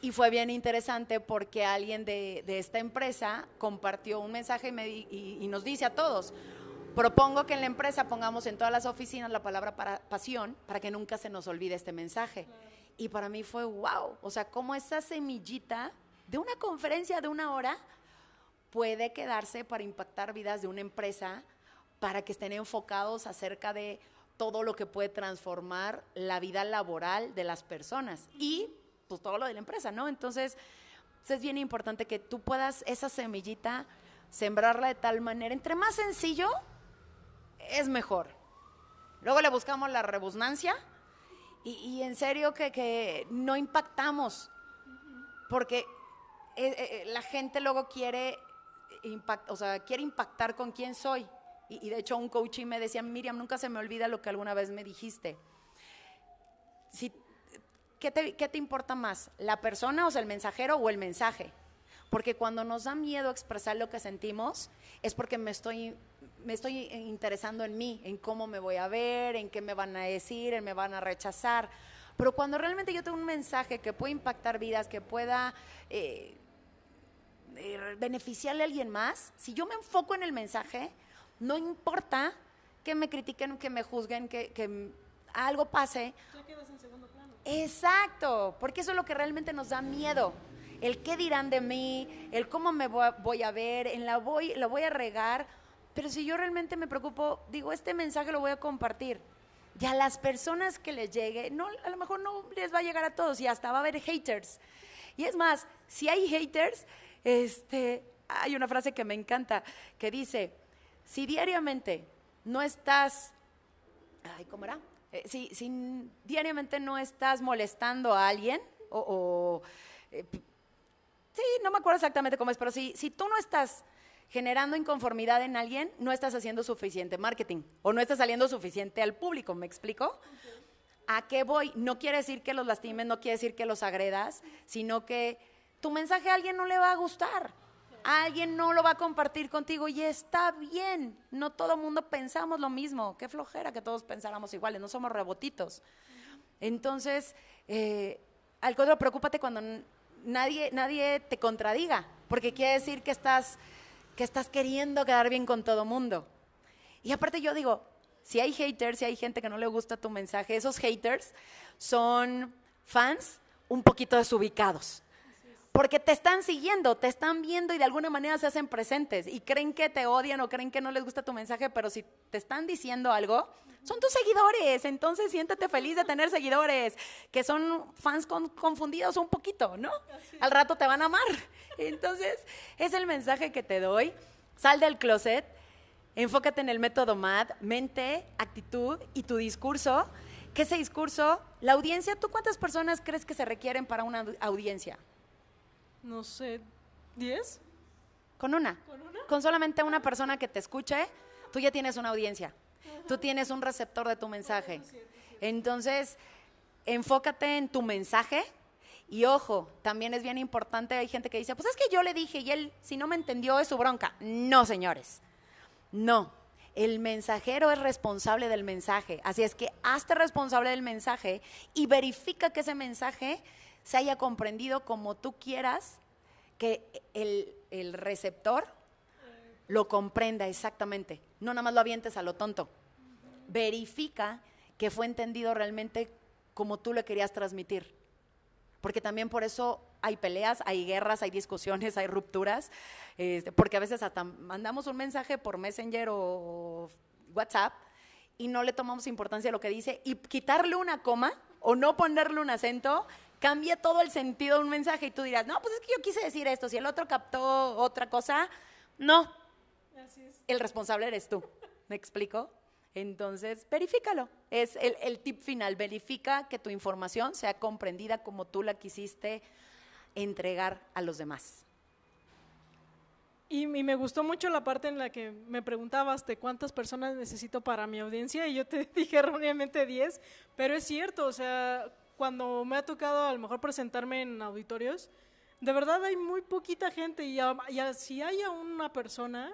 Y fue bien interesante porque alguien de, de esta empresa compartió un mensaje y, me y- nos dice a todos, propongo que en la empresa pongamos en todas las oficinas la palabra pasión para que nunca se nos olvide este mensaje. Y para mí fue wow, o sea, como esa semillita de una conferencia de una hora puede quedarse para impactar vidas de una empresa, para que estén enfocados acerca de todo lo que puede transformar la vida laboral de las personas y pues todo lo de la empresa, ¿no? Entonces, es bien importante que tú puedas esa semillita sembrarla de tal manera, entre más sencillo, es mejor. Luego le buscamos la rebusnancia y, en serio que, que no impactamos, porque eh, eh, la gente luego quiere, impact, o sea, quiere impactar con quién soy. Y, y de hecho un coaching me decía, Miriam, nunca se me olvida lo que alguna vez me dijiste. Si, ¿qué, te, ¿Qué te importa más? ¿La persona, o sea, el mensajero o el mensaje? Porque cuando nos da miedo expresar lo que sentimos, es porque me estoy, me estoy interesando en mí, en cómo me voy a ver, en qué me van a decir, en me van a rechazar. Pero cuando realmente yo tengo un mensaje que puede impactar vidas, que pueda eh, eh, beneficiarle a alguien más, si yo me enfoco en el mensaje, no importa que me critiquen, que me juzguen, que, que algo pase. Ya quedas en segundo plano. Exacto, porque eso es lo que realmente nos da miedo. El qué dirán de mí, el cómo me voy a, voy a ver, en la voy, la voy a regar. Pero si yo realmente me preocupo, digo, este mensaje lo voy a compartir. Y a las personas que les llegue, no, a lo mejor no les va a llegar a todos y hasta va a haber haters. Y es más, si hay haters, este, hay una frase que me encanta que dice, si diariamente no estás ay, ¿cómo era? Eh, si, si diariamente no estás molestando a alguien, o, o, eh, sí, no me acuerdo exactamente cómo es, pero si, si tú no estás generando inconformidad en alguien, no estás haciendo suficiente marketing, o no estás saliendo suficiente al público, ¿me explico? ¿A qué voy? No quiere decir que los lastimes, no quiere decir que los agredas, sino que tu mensaje a alguien no le va a gustar. Alguien no lo va a compartir contigo y está bien. No todo mundo pensamos lo mismo. Qué flojera que todos pensáramos iguales, no somos rebotitos. Entonces, eh, al contrario, preocúpate cuando nadie, nadie te contradiga, porque quiere decir que estás, que estás queriendo quedar bien con todo mundo. Y aparte yo digo, si hay haters, si hay gente que no le gusta tu mensaje, esos haters son fans un poquito desubicados. Porque te están siguiendo, te están viendo y de alguna manera se hacen presentes y creen que te odian o creen que no les gusta tu mensaje, pero si te están diciendo algo, son tus seguidores. Entonces siéntete feliz de tener seguidores, que son fans confundidos un poquito, ¿no? Al rato te van a amar. Entonces, es el mensaje que te doy. Sal del closet, enfócate en el método MAD, mente, actitud y tu discurso. Que ese discurso, la audiencia, ¿tú cuántas personas crees que se requieren para una audiencia? No sé, ¿diez? Con una. ¿Con solamente una persona que te escuche, tú ya tienes una audiencia. Tú tienes un receptor de tu mensaje. Entonces, enfócate en tu mensaje. Y ojo, también es bien importante, hay gente que dice, pues es que yo le dije y él, si no me entendió, es su bronca. No, señores. No. El mensajero es responsable del mensaje. Así es que hazte responsable del mensaje y verifica que ese mensaje se haya comprendido como tú quieras, que el, receptor lo comprenda exactamente. No nada más lo avientes a lo tonto. Verifica que fue entendido realmente como tú le querías transmitir. Porque también por eso hay peleas, hay guerras, hay discusiones, hay rupturas. Este, porque a veces hasta mandamos un mensaje por Messenger o WhatsApp y no le tomamos importancia a lo que dice y quitarle una coma o no ponerle un acento cambia todo el sentido de un mensaje y tú dirás, no, pues es que yo quise decir esto, si el otro captó otra cosa, no. El responsable eres tú, ¿me explico? Entonces, verifícalo. Es el, el, tip final, verifica que tu información sea comprendida como tú la quisiste entregar a los demás. Y, y, me gustó mucho la parte en la que me preguntabas de cuántas personas necesito para mi audiencia y yo te (laughs) dije erróneamente 10, pero es cierto, o sea, cuando me ha tocado a lo mejor presentarme en auditorios, de verdad hay muy poquita gente y, si hay a una persona,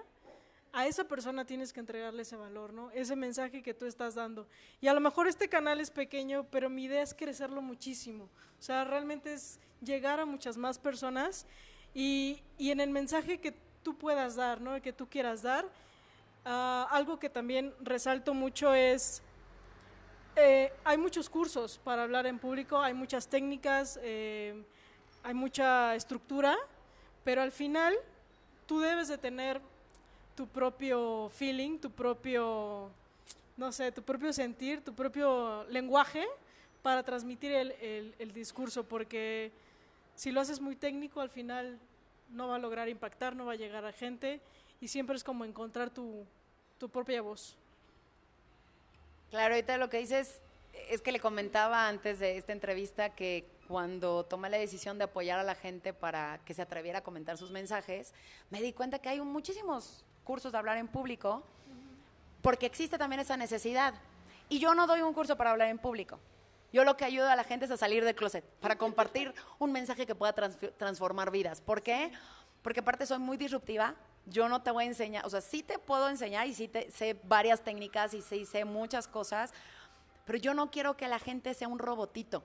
a esa persona tienes que entregarle ese valor, ¿no? Ese mensaje que tú estás dando. Y a lo mejor este canal es pequeño, pero mi idea es crecerlo muchísimo. O sea, realmente es llegar a muchas más personas y, en el mensaje que tú puedas dar, ¿no? Que tú quieras dar. Ah, algo que también resalto mucho es eh, hay muchos cursos para hablar en público, hay muchas técnicas, eh, hay mucha estructura, pero al final tú debes de tener tu propio feeling, tu propio, no sé, tu propio sentir, tu propio lenguaje para transmitir el, discurso, porque si lo haces muy técnico, al final no va a lograr impactar, no va a llegar a gente y siempre es como encontrar tu propia voz. Claro, ahorita lo que dices es que le comentaba antes de esta entrevista que cuando tomé la decisión de apoyar a la gente para que se atreviera a comentar sus mensajes, me di cuenta que hay muchísimos cursos de hablar en público porque existe también esa necesidad. Y yo no doy un curso para hablar en público. Yo lo que ayudo a la gente es a salir del closet, para compartir un mensaje que pueda transformar vidas. ¿Por qué? Porque aparte soy muy disruptiva, yo no te voy a enseñar, o sea, sí te puedo enseñar y sí te, sé varias técnicas y sí sé muchas cosas, pero yo no quiero que la gente sea un robotito.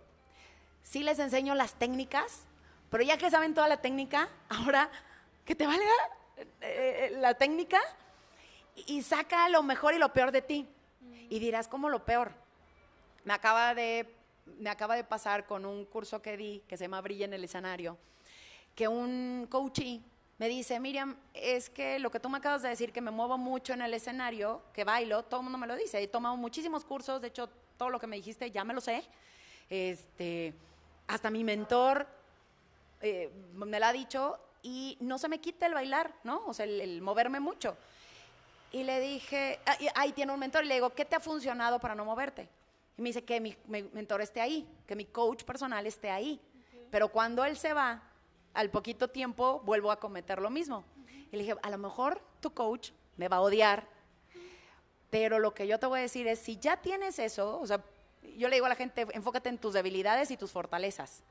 Sí les enseño las técnicas, pero ya que saben toda la técnica, (laughs) ahora que te vale eh, eh, la técnica y, saca lo mejor y lo peor de ti. Y dirás, ¿cómo lo peor? Me acaba de, me acaba de pasar con un curso que di que se llama Brilla en el escenario, que un coachee me dice, Miriam, es que lo que tú me acabas de decir, que me muevo mucho en el escenario, que bailo, todo el mundo me lo dice. He tomado muchísimos cursos, de hecho, todo lo que me dijiste ya me lo sé. Este, hasta mi mentor eh, me lo ha dicho y no se me quita el bailar, ¿no? O sea, el, moverme mucho. Y le dije, ah, ahí tiene un mentor, y le digo, ¿qué te ha funcionado para no moverte? Y me dice que mi, mentor esté ahí, que mi coach personal esté ahí. Pero cuando él se va, al poquito tiempo vuelvo a cometer lo mismo. Y le dije, a lo mejor tu coach me va a odiar, pero lo que yo te voy a decir es, si ya tienes eso, o sea, yo le digo a la gente, enfócate en tus debilidades y tus fortalezas.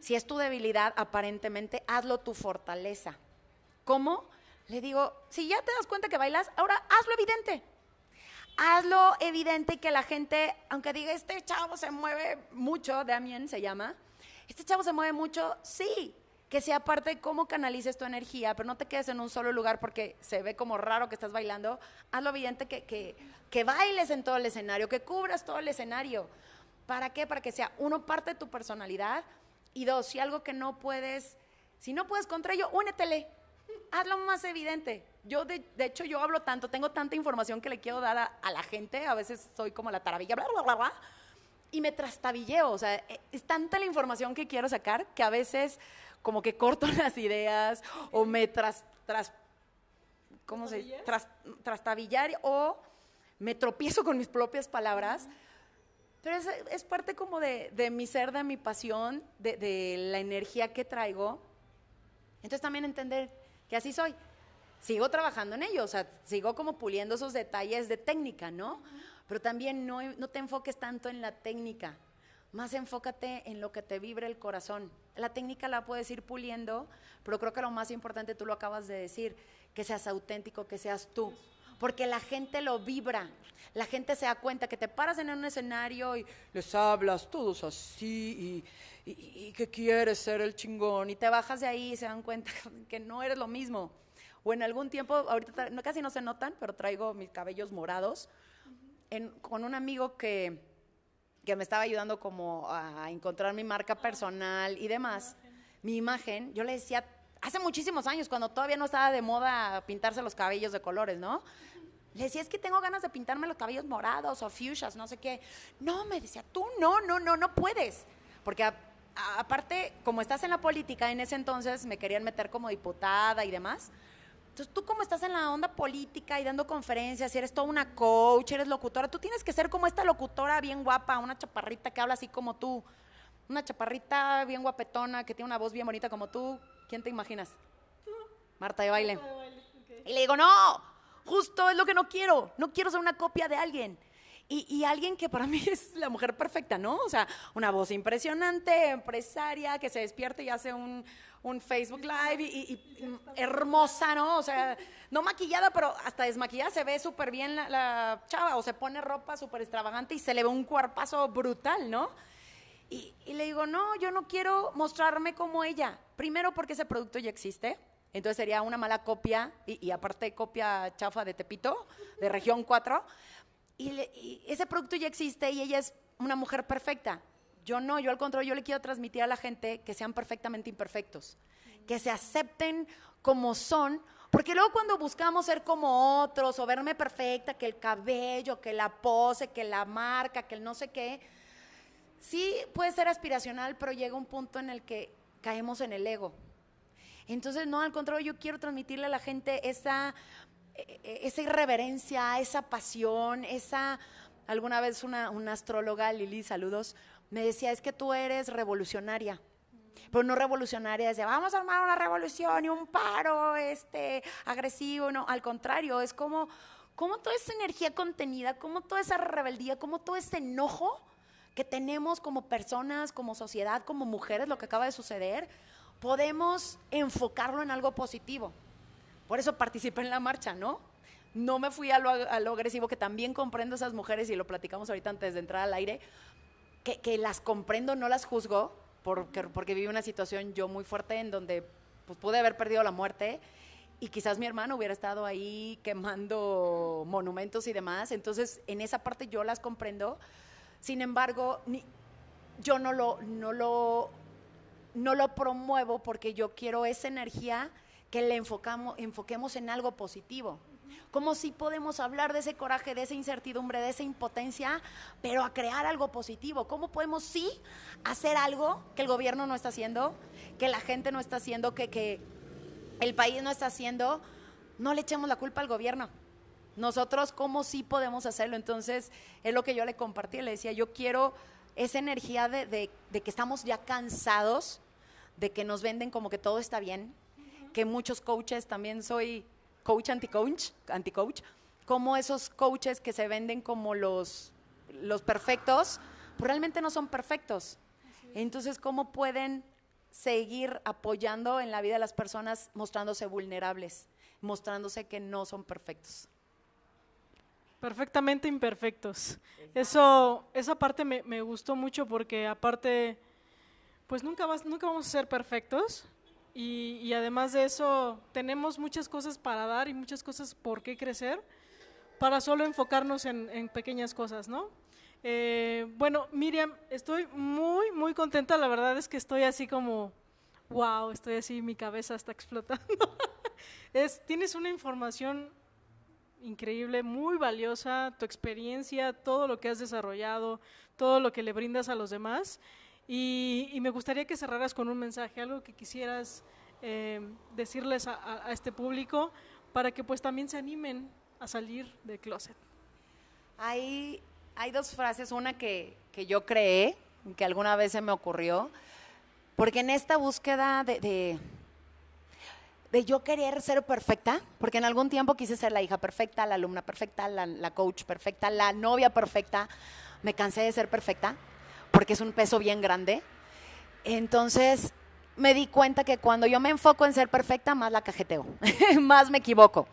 Si es tu debilidad, aparentemente, hazlo tu fortaleza. ¿Cómo? Le digo, si ya te das cuenta que bailas, ahora hazlo evidente. Hazlo evidente y que la gente, aunque diga, este chavo se mueve mucho, Damien se llama, este chavo se mueve mucho, sí, que sea parte de cómo canalices tu energía, pero no te quedes en un solo lugar porque se ve como raro que estás bailando. Hazlo evidente que, que, que bailes en todo el escenario, que cubras todo el escenario. ¿Para qué? Para que sea, uno, parte de tu personalidad y dos, si algo que no puedes Si no puedes contra ello, únetele. Hazlo más evidente. Yo, de, de hecho, yo hablo tanto, tengo tanta información que le quiero dar a, a la gente. A veces soy como la taravilla, bla, bla, bla, bla. Y me trastabilleo. O sea, e- es tanta la información que quiero sacar que a veces como que corto (laughs) las ideas o me tras, tras ¿cómo se dice? Tras, trastabillar o me tropiezo con mis propias palabras. Pero es, es parte como de, de mi ser, de mi pasión, de, de la energía que traigo. Entonces también entender que así soy. Sigo trabajando en ello, o sea, sigo como puliendo esos detalles de técnica, ¿no? Pero también no, no te enfoques tanto en la técnica, más enfócate en lo que te vibre el corazón. La técnica la puedes ir puliendo, pero creo que lo más importante, tú lo acabas de decir, que seas auténtico, que seas tú. Porque la gente lo vibra, la gente se da cuenta que te paras en un escenario y les hablas todos así y, y- y que quieres ser el chingón y te bajas de ahí y se dan cuenta (laughs) que no eres lo mismo. O en algún tiempo, ahorita casi no se notan, pero traigo mis cabellos morados, con un amigo que, que me estaba ayudando como a encontrar mi marca personal y demás, mi imagen, yo le decía, hace muchísimos años, cuando todavía no estaba de moda pintarse los cabellos de colores, ¿no? Le decía, es que tengo ganas de pintarme los cabellos morados o fuchsias, no sé qué. No, me decía, tú no, no, no, no puedes. Porque aparte, como estás en la política, en ese entonces me querían meter como diputada y demás. Entonces, tú como estás en la onda política y dando conferencias, y eres toda una coach, eres locutora, tú tienes que ser como esta locutora bien guapa, una chaparrita que habla así como tú, una chaparrita bien guapetona, que tiene una voz bien bonita como tú. ¿Quién te imaginas? Marta de baile. Y le digo, no, justo es lo que no quiero. No quiero ser una copia de alguien. Y, y alguien que para (laughs) mí es la mujer perfecta, ¿no? O sea, una voz impresionante, empresaria, que se despierte y hace un, un Facebook Live y, y- y hermosa, ¿no? O sea, no maquillada, pero hasta desmaquillada se ve súper bien la, la chava. O se pone ropa súper extravagante y se le ve un cuerpazo brutal, ¿no? Y, y le digo, no, yo no quiero mostrarme como ella. Primero porque ese producto ya existe. Entonces sería una mala copia y, y aparte copia chafa de Tepito, de región 4. Y, le- y ese producto ya existe y ella es una mujer perfecta. Yo no, yo al contrario, yo le quiero transmitir a la gente que sean perfectamente imperfectos, que se acepten como son, porque luego cuando buscamos ser como otros o verme perfecta, que el cabello, que la pose, que la marca, que el no sé qué, sí puede ser aspiracional, pero llega un punto en el que caemos en el ego. Entonces, no, al contrario, yo quiero transmitirle a la gente esa, esa irreverencia, esa pasión, esa... Alguna vez una, una astróloga, Lili, saludos, me decía, es que tú eres revolucionaria. Pero no revolucionaria, decía, vamos a armar una revolución y un paro este, agresivo. No, al contrario, es como, como toda esa energía contenida, como toda esa rebeldía, como todo ese enojo que tenemos como personas, como sociedad, como mujeres, lo que acaba de suceder, podemos enfocarlo en algo positivo. Por eso participé en la marcha, ¿no? No me fui a lo, a lo agresivo, que también comprendo esas mujeres, y lo platicamos ahorita antes de entrar al aire, que, que las comprendo, no las juzgo, porque, porque viví una situación yo muy fuerte en donde pues, pude haber perdido la muerte y quizás mi hermano hubiera estado ahí quemando monumentos y demás. Entonces, en esa parte yo las comprendo. Sin embargo, ni- yo no lo, no lo, no lo promuevo porque yo quiero esa energía que le enfocamos, enfoquemos en algo positivo. Como si podemos hablar de ese coraje, de esa incertidumbre, de esa impotencia, pero a crear algo positivo. ¿Cómo podemos sí hacer algo que el gobierno no está haciendo, que la gente no está haciendo, que, que el país no está haciendo? No le echemos la culpa al gobierno. Nosotros, ¿cómo sí podemos hacerlo? Entonces, es lo que yo le compartí. Le decía, yo quiero esa energía de, de- de que estamos ya cansados, de que nos venden como que todo está bien, que muchos coaches, también soy coach anti-coach, anti-coach, como esos coaches que se venden como los, los perfectos, pues realmente no son perfectos. Entonces, ¿cómo pueden seguir apoyando en la vida de las personas mostrándose vulnerables, mostrándose que no son perfectos? Perfectamente imperfectos. Eso, esa parte me, me gustó mucho porque aparte, pues nunca, vas, nunca vamos a ser perfectos y, además de eso tenemos muchas cosas para dar y muchas cosas por qué crecer para solo enfocarnos en, pequeñas cosas, ¿no? Eh, bueno, Miriam, estoy muy, muy contenta, la verdad es que estoy así como wow, estoy así, mi cabeza está explotando. (laughs) es, tienes una información increíble, muy valiosa, tu experiencia, todo lo que has desarrollado, todo lo que le brindas a los demás. Y, me gustaría que cerraras con un mensaje, algo que quisieras eh, decirles a, este público para que pues también se animen a salir de closet. Hay, hay dos frases, una que, que yo creé, que alguna vez se me ocurrió, porque en esta búsqueda de, de, yo querer ser perfecta, porque en algún tiempo quise ser la hija perfecta, la alumna perfecta, la, coach perfecta, la novia perfecta, me cansé de ser perfecta, porque es un peso bien grande. Entonces me di cuenta que cuando yo me enfoco en ser perfecta, más la cajeteo, (laughs) más me equivoco.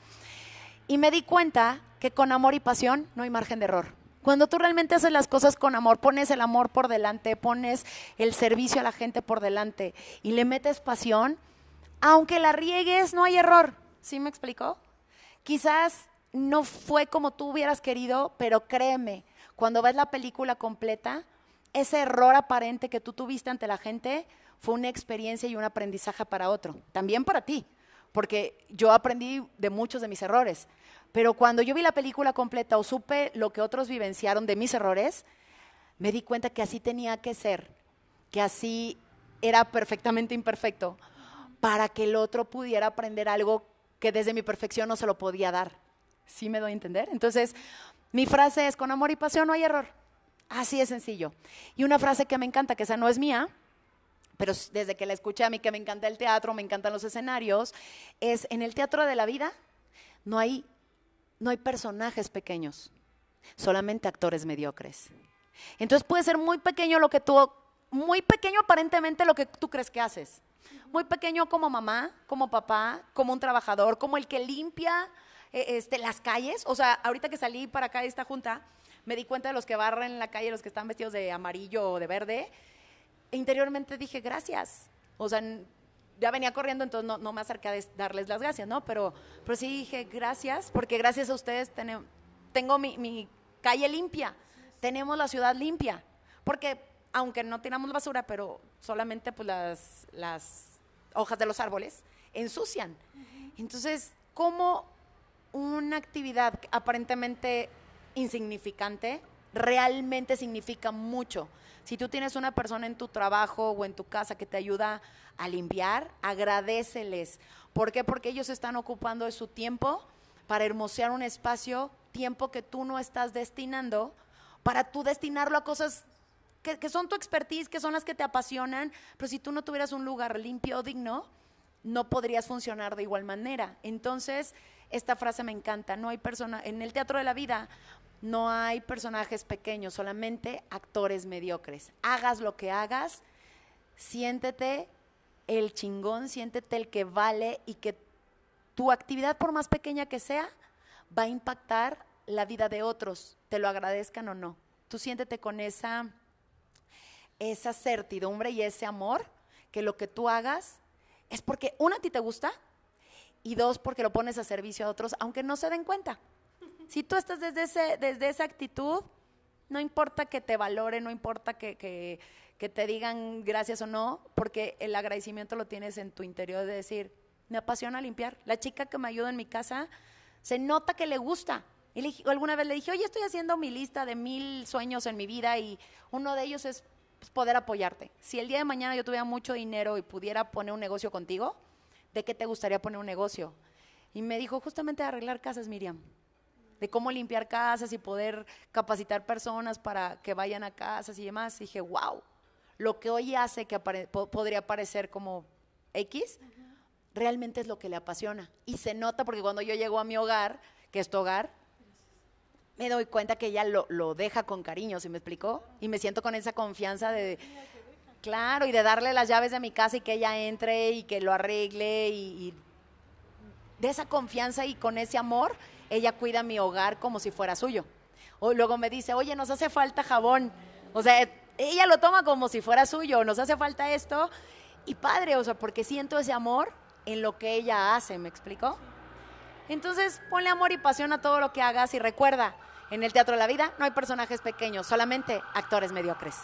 Y me di cuenta que con amor y pasión no hay margen de error. Cuando tú realmente haces las cosas con amor, pones el amor por delante, pones el servicio a la gente por delante y le metes pasión, aunque la riegues, no hay error. ¿Sí me explicó? Quizás no fue como tú hubieras querido, pero créeme, cuando ves la película completa, ese error aparente que tú tuviste ante la gente fue una experiencia y un aprendizaje para otro, también para ti, porque yo aprendí de muchos de mis errores, pero cuando yo vi la película completa o supe lo que otros vivenciaron de mis errores, me di cuenta que así tenía que ser, que así era perfectamente imperfecto, para que el otro pudiera aprender algo que desde mi perfección no se lo podía dar. ¿Sí me doy a entender? Entonces, mi frase es, con amor y pasión no hay error. Así es sencillo. Y una frase que me encanta, que esa no es mía, pero desde que la escuché a mí que me encanta el teatro, me encantan los escenarios, es en el teatro de la vida no hay no hay personajes pequeños, solamente actores mediocres. Entonces puede ser muy pequeño lo que tú, muy pequeño aparentemente lo que tú crees que haces. Muy pequeño como mamá, como papá, como un trabajador, como el que limpia eh, este, las calles. O sea, ahorita que salí para acá de esta junta, me di cuenta de los que barren la calle, los que están vestidos de amarillo o de verde. E interiormente dije, gracias. O sea, ya venía corriendo, entonces no, me acerqué a darles las gracias, ¿no? Pero, pero sí dije gracias, porque gracias a ustedes tengo mi, calle limpia, tenemos la ciudad limpia, porque aunque no tiramos basura, pero solamente pues las, las hojas de los árboles ensucian. Entonces, ¿cómo una actividad aparentemente insignificante realmente significa mucho? Si tú tienes una persona en tu trabajo o en tu casa que te ayuda a limpiar, agradeceles. ¿Por qué? Porque ellos están ocupando de su tiempo para hermosear un espacio, tiempo que tú no estás destinando, para tú destinarlo a cosas que, son tu expertise, que son las que te apasionan, pero si tú no tuvieras un lugar limpio, digno, no podrías funcionar de igual manera. Entonces, esta frase me encanta, no hay persona, en el teatro de la vida no hay personajes pequeños, solamente actores mediocres. Hagas lo que hagas, siéntete el chingón, siéntete el que vale y que tu actividad, por más pequeña que sea, va a impactar la vida de otros, te lo agradezcan o no. Tú siéntete con esa, esa certidumbre y ese amor que lo que tú hagas es porque, una, a ti te gusta y dos, porque lo pones a servicio a otros, aunque no se den cuenta. Si tú estás desde, ese, desde esa actitud, no importa que te valore, no importa que, que, te digan gracias o no, porque el agradecimiento lo tienes en tu interior de decir, me apasiona limpiar. La chica que me ayuda en mi casa, se nota que le gusta. Y alguna vez le dije, oye, estoy haciendo mi lista de mil sueños en mi vida y uno de ellos es pues, poder apoyarte. Si el día de mañana yo tuviera mucho dinero y pudiera poner un negocio contigo, ¿de qué te gustaría poner un negocio? Y me dijo, justamente arreglar casas, Miriam de cómo limpiar casas y poder capacitar personas para que vayan a casas y demás. dije, wow, lo que hoy hace que podría parecer como X, realmente es lo que le apasiona. Y se nota porque cuando yo llego a mi hogar, que es tu hogar, me doy cuenta que ella lo, lo deja con cariño, ¿se me explicó? Y me siento con esa confianza de... Claro, y de darle las llaves de mi casa y que ella entre y que lo arregle y, y de esa confianza y con ese amor ella cuida mi hogar como si fuera suyo. Luego me dice, oye, nos hace falta jabón. O sea, ella lo toma como si fuera suyo, nos hace falta esto. Y padre, o sea, porque siento ese amor en lo que ella hace, ¿me explico? Entonces, ponle amor y pasión a todo lo que hagas y recuerda, en el teatro de la vida no hay personajes pequeños, solamente actores mediocres.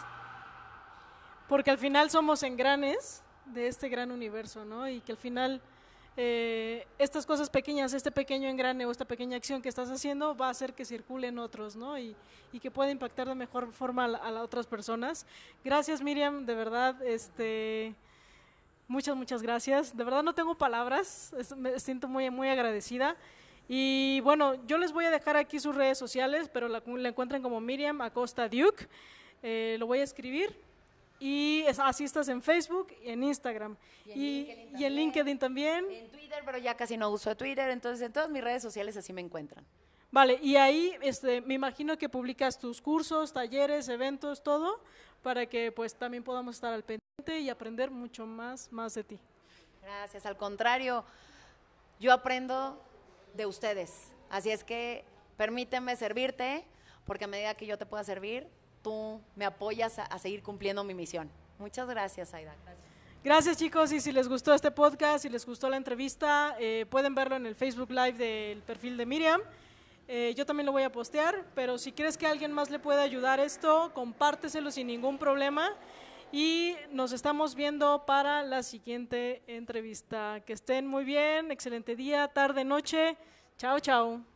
Porque al final somos engranes de este gran universo, ¿no? Y que al final eh, estas cosas pequeñas, este pequeño engrane o esta pequeña acción que estás haciendo va a hacer que circulen otros, ¿no? Y, y que pueda impactar de mejor forma a, la- a las otras personas. Gracias, Miriam, de verdad, este... Muchas, muchas gracias. De verdad no tengo palabras, me siento muy, muy agradecida. Y bueno, yo les voy a dejar aquí sus redes sociales, pero la, la encuentran como Miriam Acosta Duke. Eh, lo voy a escribir. Y es- así estás en Facebook y en Instagram. Y en Y, LinkedIn y en también. LinkedIn también. En Twitter, pero ya casi no uso Twitter, entonces en todas mis redes sociales así me encuentran. Vale, y ahí este, me imagino que publicas tus cursos, talleres, eventos, todo, para que pues también podamos estar al pendiente y aprender mucho más, más de ti. Gracias, al contrario, yo aprendo de ustedes. Así es que permíteme servirte, porque a medida que yo te pueda servir, tú me apoyas a, seguir cumpliendo mi misión. Muchas gracias, Aida. Gracias. Chicos y si les gustó este podcast, si les gustó la entrevista, eh, pueden verlo en el Facebook Live del perfil de Miriam. Eh, yo también lo voy a postear, pero si quieres que alguien más le pueda ayudar esto, compárteselo sin ningún problema y nos estamos viendo para la siguiente entrevista. Que estén muy bien, excelente día, tarde, noche. Chao, chao.